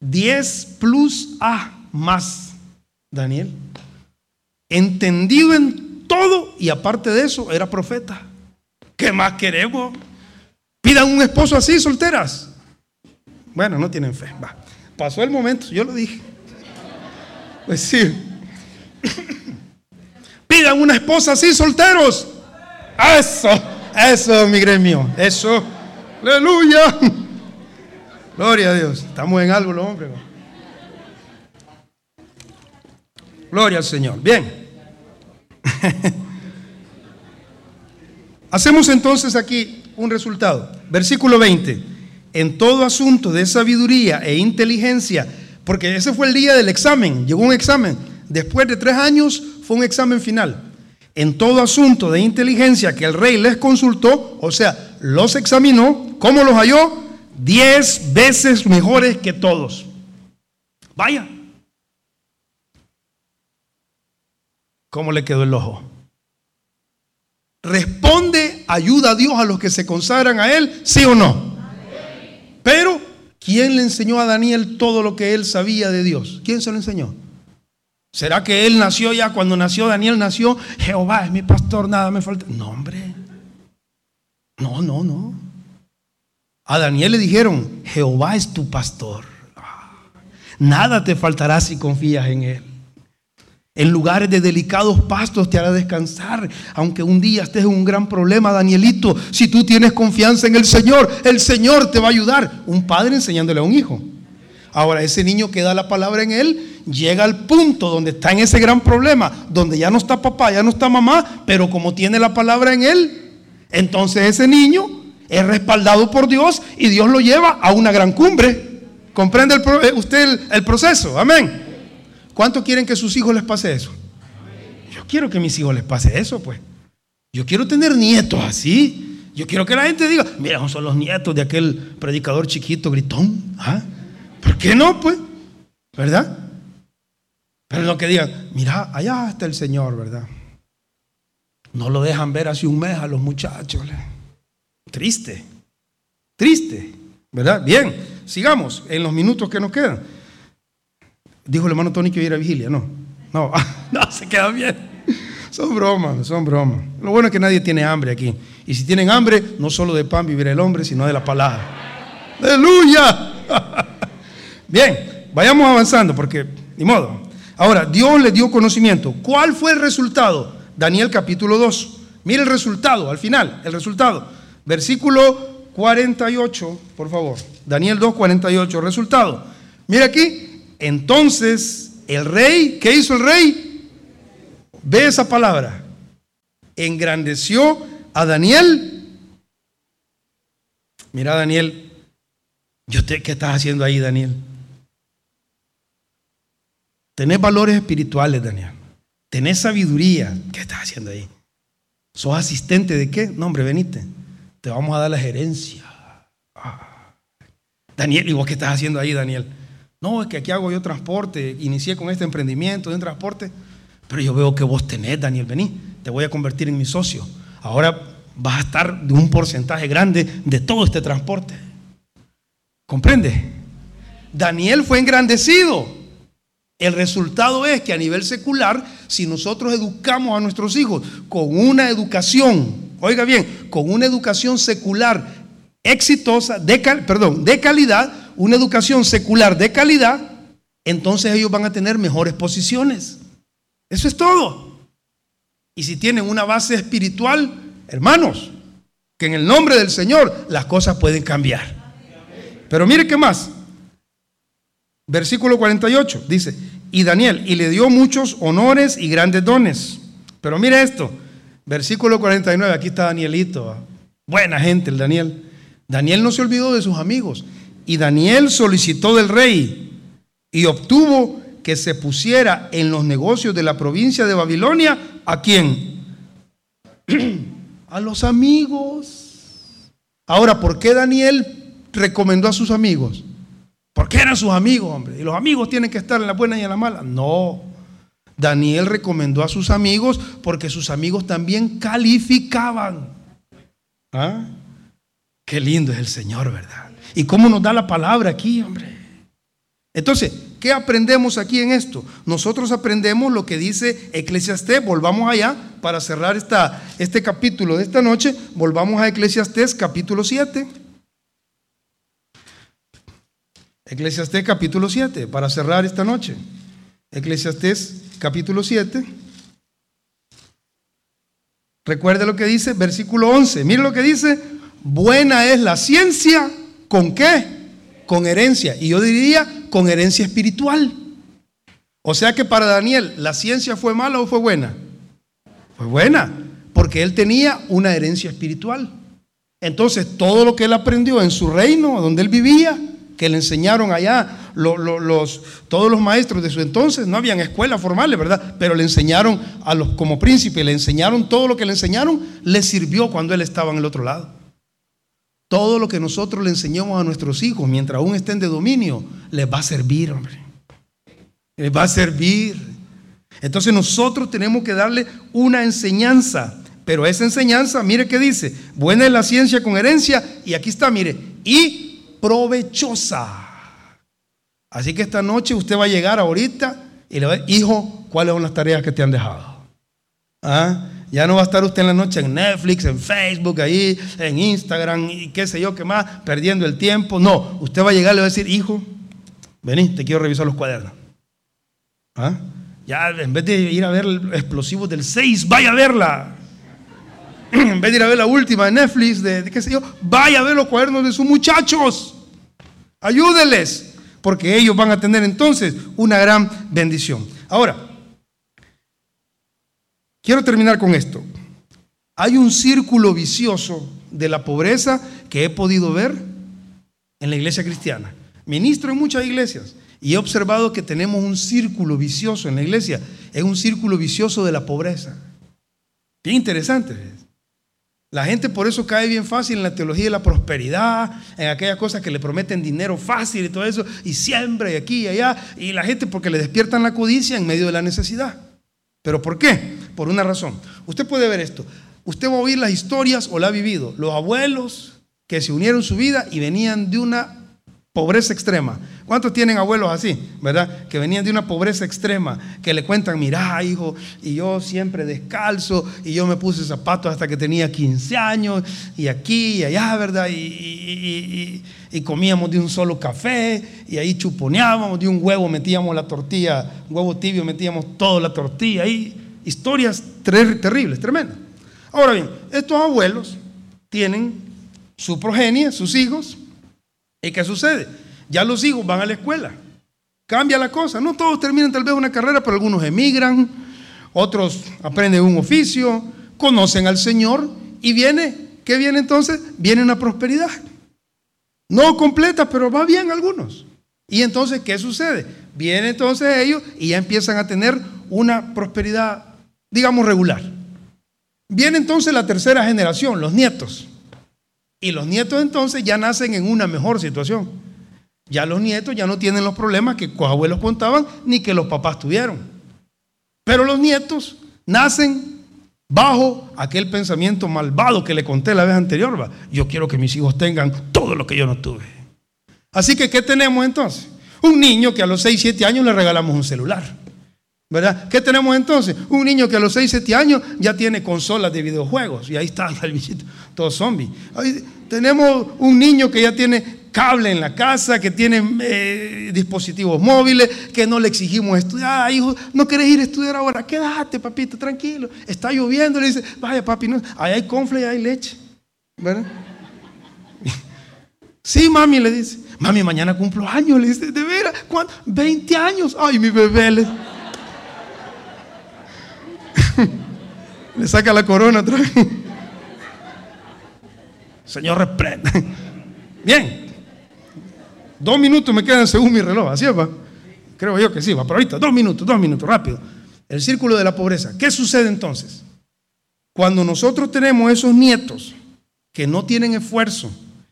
10 plus A más, Daniel. Entendido en todo y aparte de eso era profeta. ¿Qué más queremos? Pidan un esposo así, solteras. Bueno, no tienen fe. Va. Pasó el momento, yo lo dije. Pues sí. Pidan una esposa así, solteros. Eso, eso, mi gremio. Eso. Aleluya. Gloria a Dios. Estamos en algo los hombres. Gloria al Señor. Bien. Hacemos entonces aquí un resultado. Versículo 20 en todo asunto de sabiduría e inteligencia, porque ese fue el día del examen, llegó un examen, después de tres años fue un examen final. En todo asunto de inteligencia que el rey les consultó, o sea, los examinó, ¿cómo los halló? Diez veces mejores que todos. Vaya. ¿Cómo le quedó el ojo? ¿Responde ayuda a Dios a los que se consagran a Él? ¿Sí o no? Pero, ¿quién le enseñó a Daniel todo lo que él sabía de Dios? ¿Quién se lo enseñó? ¿Será que él nació ya cuando nació Daniel nació? Jehová es mi pastor, nada me falta. No, hombre. No, no, no. A Daniel le dijeron, Jehová es tu pastor. Nada te faltará si confías en él. En lugares de delicados pastos te hará descansar. Aunque un día estés en un gran problema, Danielito, si tú tienes confianza en el Señor, el Señor te va a ayudar. Un padre enseñándole a un hijo. Ahora, ese niño que da la palabra en él llega al punto donde está en ese gran problema, donde ya no está papá, ya no está mamá, pero como tiene la palabra en él, entonces ese niño es respaldado por Dios y Dios lo lleva a una gran cumbre. ¿Comprende eh, usted el proceso? Amén. ¿Cuánto quieren que sus hijos les pase eso? Yo quiero que mis hijos les pase eso, pues. Yo quiero tener nietos así. Yo quiero que la gente diga, mira, son los nietos de aquel predicador chiquito, gritón. ¿Ah? ¿Por qué no, pues? ¿Verdad? Pero lo que digan, mira, allá está el Señor, ¿verdad? No lo dejan ver hace un mes a los muchachos. Triste, triste, ¿verdad? Bien, sigamos en los minutos que nos quedan. Dijo el hermano Tony que iba vigilia. No, no, no, se queda bien. Son bromas, son bromas. Lo bueno es que nadie tiene hambre aquí. Y si tienen hambre, no solo de pan vivirá el hombre, sino de la palabra. ¡Aleluya! Bien, vayamos avanzando porque, ni modo. Ahora, Dios le dio conocimiento. ¿Cuál fue el resultado? Daniel capítulo 2. Mire el resultado, al final, el resultado. Versículo 48, por favor. Daniel 2, 48, resultado. Mire aquí, entonces, el rey, ¿qué hizo el rey? Ve esa palabra. Engrandeció a Daniel. Mira, Daniel, yo te, ¿qué estás haciendo ahí, Daniel? Tenés valores espirituales, Daniel. Tenés sabiduría. ¿Qué estás haciendo ahí? ¿Sos asistente de qué? No, hombre. Te vamos a dar la gerencia. Ah. Daniel, ¿y vos qué estás haciendo ahí, Daniel? No, es que aquí hago yo transporte, inicié con este emprendimiento de un transporte, pero yo veo que vos tenés, Daniel, vení, te voy a convertir en mi socio. Ahora vas a estar de un porcentaje grande de todo este transporte. ¿Comprende? Daniel fue engrandecido. El resultado es que a nivel secular si nosotros educamos a nuestros hijos con una educación, oiga bien, con una educación secular exitosa, de, perdón, de calidad, una educación secular de calidad, entonces ellos van a tener mejores posiciones. Eso es todo. Y si tienen una base espiritual, hermanos, que en el nombre del Señor las cosas pueden cambiar. Pero mire qué más. Versículo 48 dice, y Daniel, y le dio muchos honores y grandes dones. Pero mire esto, versículo 49, aquí está Danielito, buena gente el Daniel. Daniel no se olvidó de sus amigos. Y Daniel solicitó del rey y obtuvo que se pusiera en los negocios de la provincia de Babilonia. ¿A quién? a los amigos. Ahora, ¿por qué Daniel recomendó a sus amigos? Porque eran sus amigos, hombre. Y los amigos tienen que estar en la buena y en la mala. No. Daniel recomendó a sus amigos porque sus amigos también calificaban. ¿Ah? Qué lindo es el Señor, ¿verdad? Y cómo nos da la palabra aquí, hombre. Entonces, ¿qué aprendemos aquí en esto? Nosotros aprendemos lo que dice Eclesiastés. Volvamos allá para cerrar esta, este capítulo de esta noche. Volvamos a Eclesiastés capítulo 7. Eclesiastés capítulo 7, para cerrar esta noche. Eclesiastés capítulo 7. Recuerde lo que dice, versículo 11. Mire lo que dice, buena es la ciencia, ¿con qué? Con herencia. Y yo diría, con herencia espiritual. O sea que para Daniel, ¿la ciencia fue mala o fue buena? Fue buena, porque él tenía una herencia espiritual. Entonces, todo lo que él aprendió en su reino, donde él vivía, que le enseñaron allá los, todos los maestros de su entonces, no habían escuelas formales, ¿verdad? Pero le enseñaron a los como príncipe, le enseñaron todo lo que le enseñaron, le sirvió cuando él estaba en el otro lado. Todo lo que nosotros le enseñamos a nuestros hijos, mientras aún estén de dominio, les va a servir, hombre. Les va a servir. Entonces nosotros tenemos que darle una enseñanza. Pero esa enseñanza, mire qué dice, buena es la ciencia con herencia, y aquí está, mire, y provechosa. Así que esta noche usted va a llegar ahorita y le va a decir, hijo, ¿cuáles son las tareas que te han dejado? ¿Ah? Ya no va a estar usted en la noche en Netflix, en Facebook, ahí, en Instagram y qué sé yo qué más, perdiendo el tiempo. No, usted va a llegar y le va a decir, hijo, vení, te quiero revisar los cuadernos. ¿Ah? Ya en vez de ir a ver el explosivo del 6, vaya a verla. En vez de ir a ver la última de Netflix, de, qué sé yo, vaya a ver los cuadernos de sus muchachos. Ayúdeles, porque ellos van a tener entonces una gran bendición. Ahora, quiero terminar con esto. Hay un círculo vicioso de la pobreza que he podido ver en la iglesia cristiana. Ministro en muchas iglesias y he observado que tenemos un círculo vicioso en la iglesia. Es un círculo vicioso de la pobreza. Bien interesante. La gente por eso cae bien fácil en la teología de la prosperidad, en aquellas cosas que le prometen dinero fácil y todo eso, y siempre y aquí y allá, y la gente porque le despiertan la codicia en medio de la necesidad. ¿Pero por qué? Por una razón. Usted puede ver esto. Usted va a oír las historias o la ha vivido. Los abuelos que se unieron su vida y venían de una pobreza extrema. ¿Cuántos tienen abuelos así, verdad? Que venían de una pobreza extrema, que le cuentan, mira, hijo, y yo siempre descalzo, y yo me puse zapatos hasta que tenía 15 años, y aquí y allá, ¿verdad? Y, comíamos de un solo café, y ahí chuponeábamos, de un huevo metíamos la tortilla, huevo tibio metíamos toda la tortilla, ahí historias terribles, tremendas. Ahora bien, estos abuelos tienen su progenie, sus hijos, ¿Y qué sucede? Ya los hijos van a la escuela. Cambia la cosa. No todos terminan tal vez una carrera, pero algunos emigran, otros aprenden un oficio, conocen al Señor y viene, ¿qué viene entonces? Viene una prosperidad. No completa, pero va bien algunos. Y entonces, ¿qué sucede? Vienen entonces ellos y ya empiezan a tener una prosperidad, digamos, regular. Viene entonces la tercera generación, los nietos. Y los nietos entonces ya nacen en una mejor situación. Ya los nietos ya no tienen los problemas que los abuelos contaban ni que los papás tuvieron. Pero los nietos nacen bajo aquel pensamiento malvado que le conté la vez anterior. Yo quiero que mis hijos tengan todo lo que yo no tuve. Así que, ¿qué tenemos entonces? Un niño que a los 6, 7 años le regalamos un celular. ¿Verdad? ¿Qué tenemos entonces? Un niño que a los 6, 7 años ya tiene consolas de videojuegos. Y ahí está el bichito, todo zombie. tenemos un niño que ya tiene cable en la casa, que tiene eh, dispositivos móviles, que no le exigimos estudiar. Ah, hijo, no quieres ir a estudiar ahora. Quédate, papito, tranquilo. Está lloviendo. Le dice, vaya, papi, no. ahí hay confle y hay leche. ¿Verdad? Sí, mami, le dice. Mami, mañana cumplo años. Le dice, ¿de veras? ¿Cuánto? 20 años. Ay, mi bebé. Le... Le saca la corona. Señor, reprende. Bien. Dos minutos me quedan según mi reloj. Así va. Creo yo que sí, va. Pero ahorita, dos minutos, dos minutos, rápido. El círculo de la pobreza. ¿Qué sucede entonces? Cuando nosotros tenemos esos nietos que no tienen esfuerzo,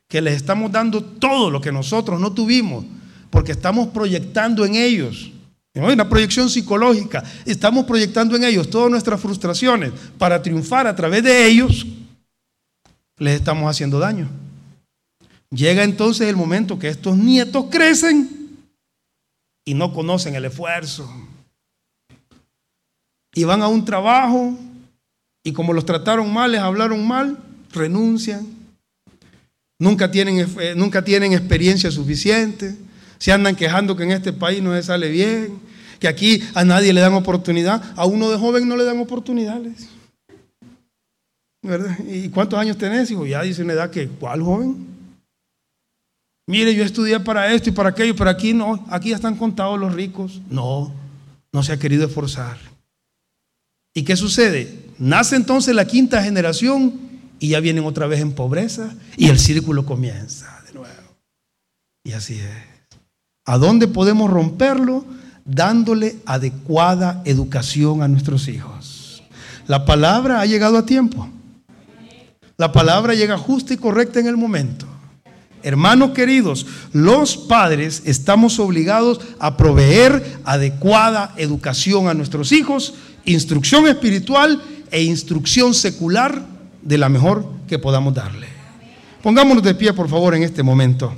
que les estamos dando todo lo que nosotros no tuvimos, porque estamos proyectando en ellos una proyección psicológica. Estamos proyectando en ellos todas nuestras frustraciones para triunfar a través de ellos. Les estamos haciendo daño. Llega entonces el momento que estos nietos crecen y no conocen el esfuerzo. Y van a un trabajo y como los trataron mal, les hablaron mal, renuncian. Nunca tienen, eh, nunca tienen experiencia suficiente. Se andan quejando que en este país no les sale bien, que aquí a nadie le dan oportunidad, a uno de joven no le dan oportunidades. ¿Verdad? ¿Y cuántos años tenés? Hijo, ya dice una edad que, ¿cuál joven? Mire, yo estudié para esto y para aquello, pero aquí no, aquí ya están contados los ricos. No, no se ha querido esforzar. ¿Y qué sucede? Nace entonces la quinta generación y ya vienen otra vez en pobreza y el círculo comienza de nuevo. Y así es. ¿A dónde podemos romperlo? Dándole adecuada educación a nuestros hijos. La palabra ha llegado a tiempo. La palabra llega justa y correcta en el momento. Hermanos queridos, los padres estamos obligados a proveer adecuada educación a nuestros hijos, instrucción espiritual e instrucción secular de la mejor que podamos darle. Pongámonos de pie, por favor, en este momento.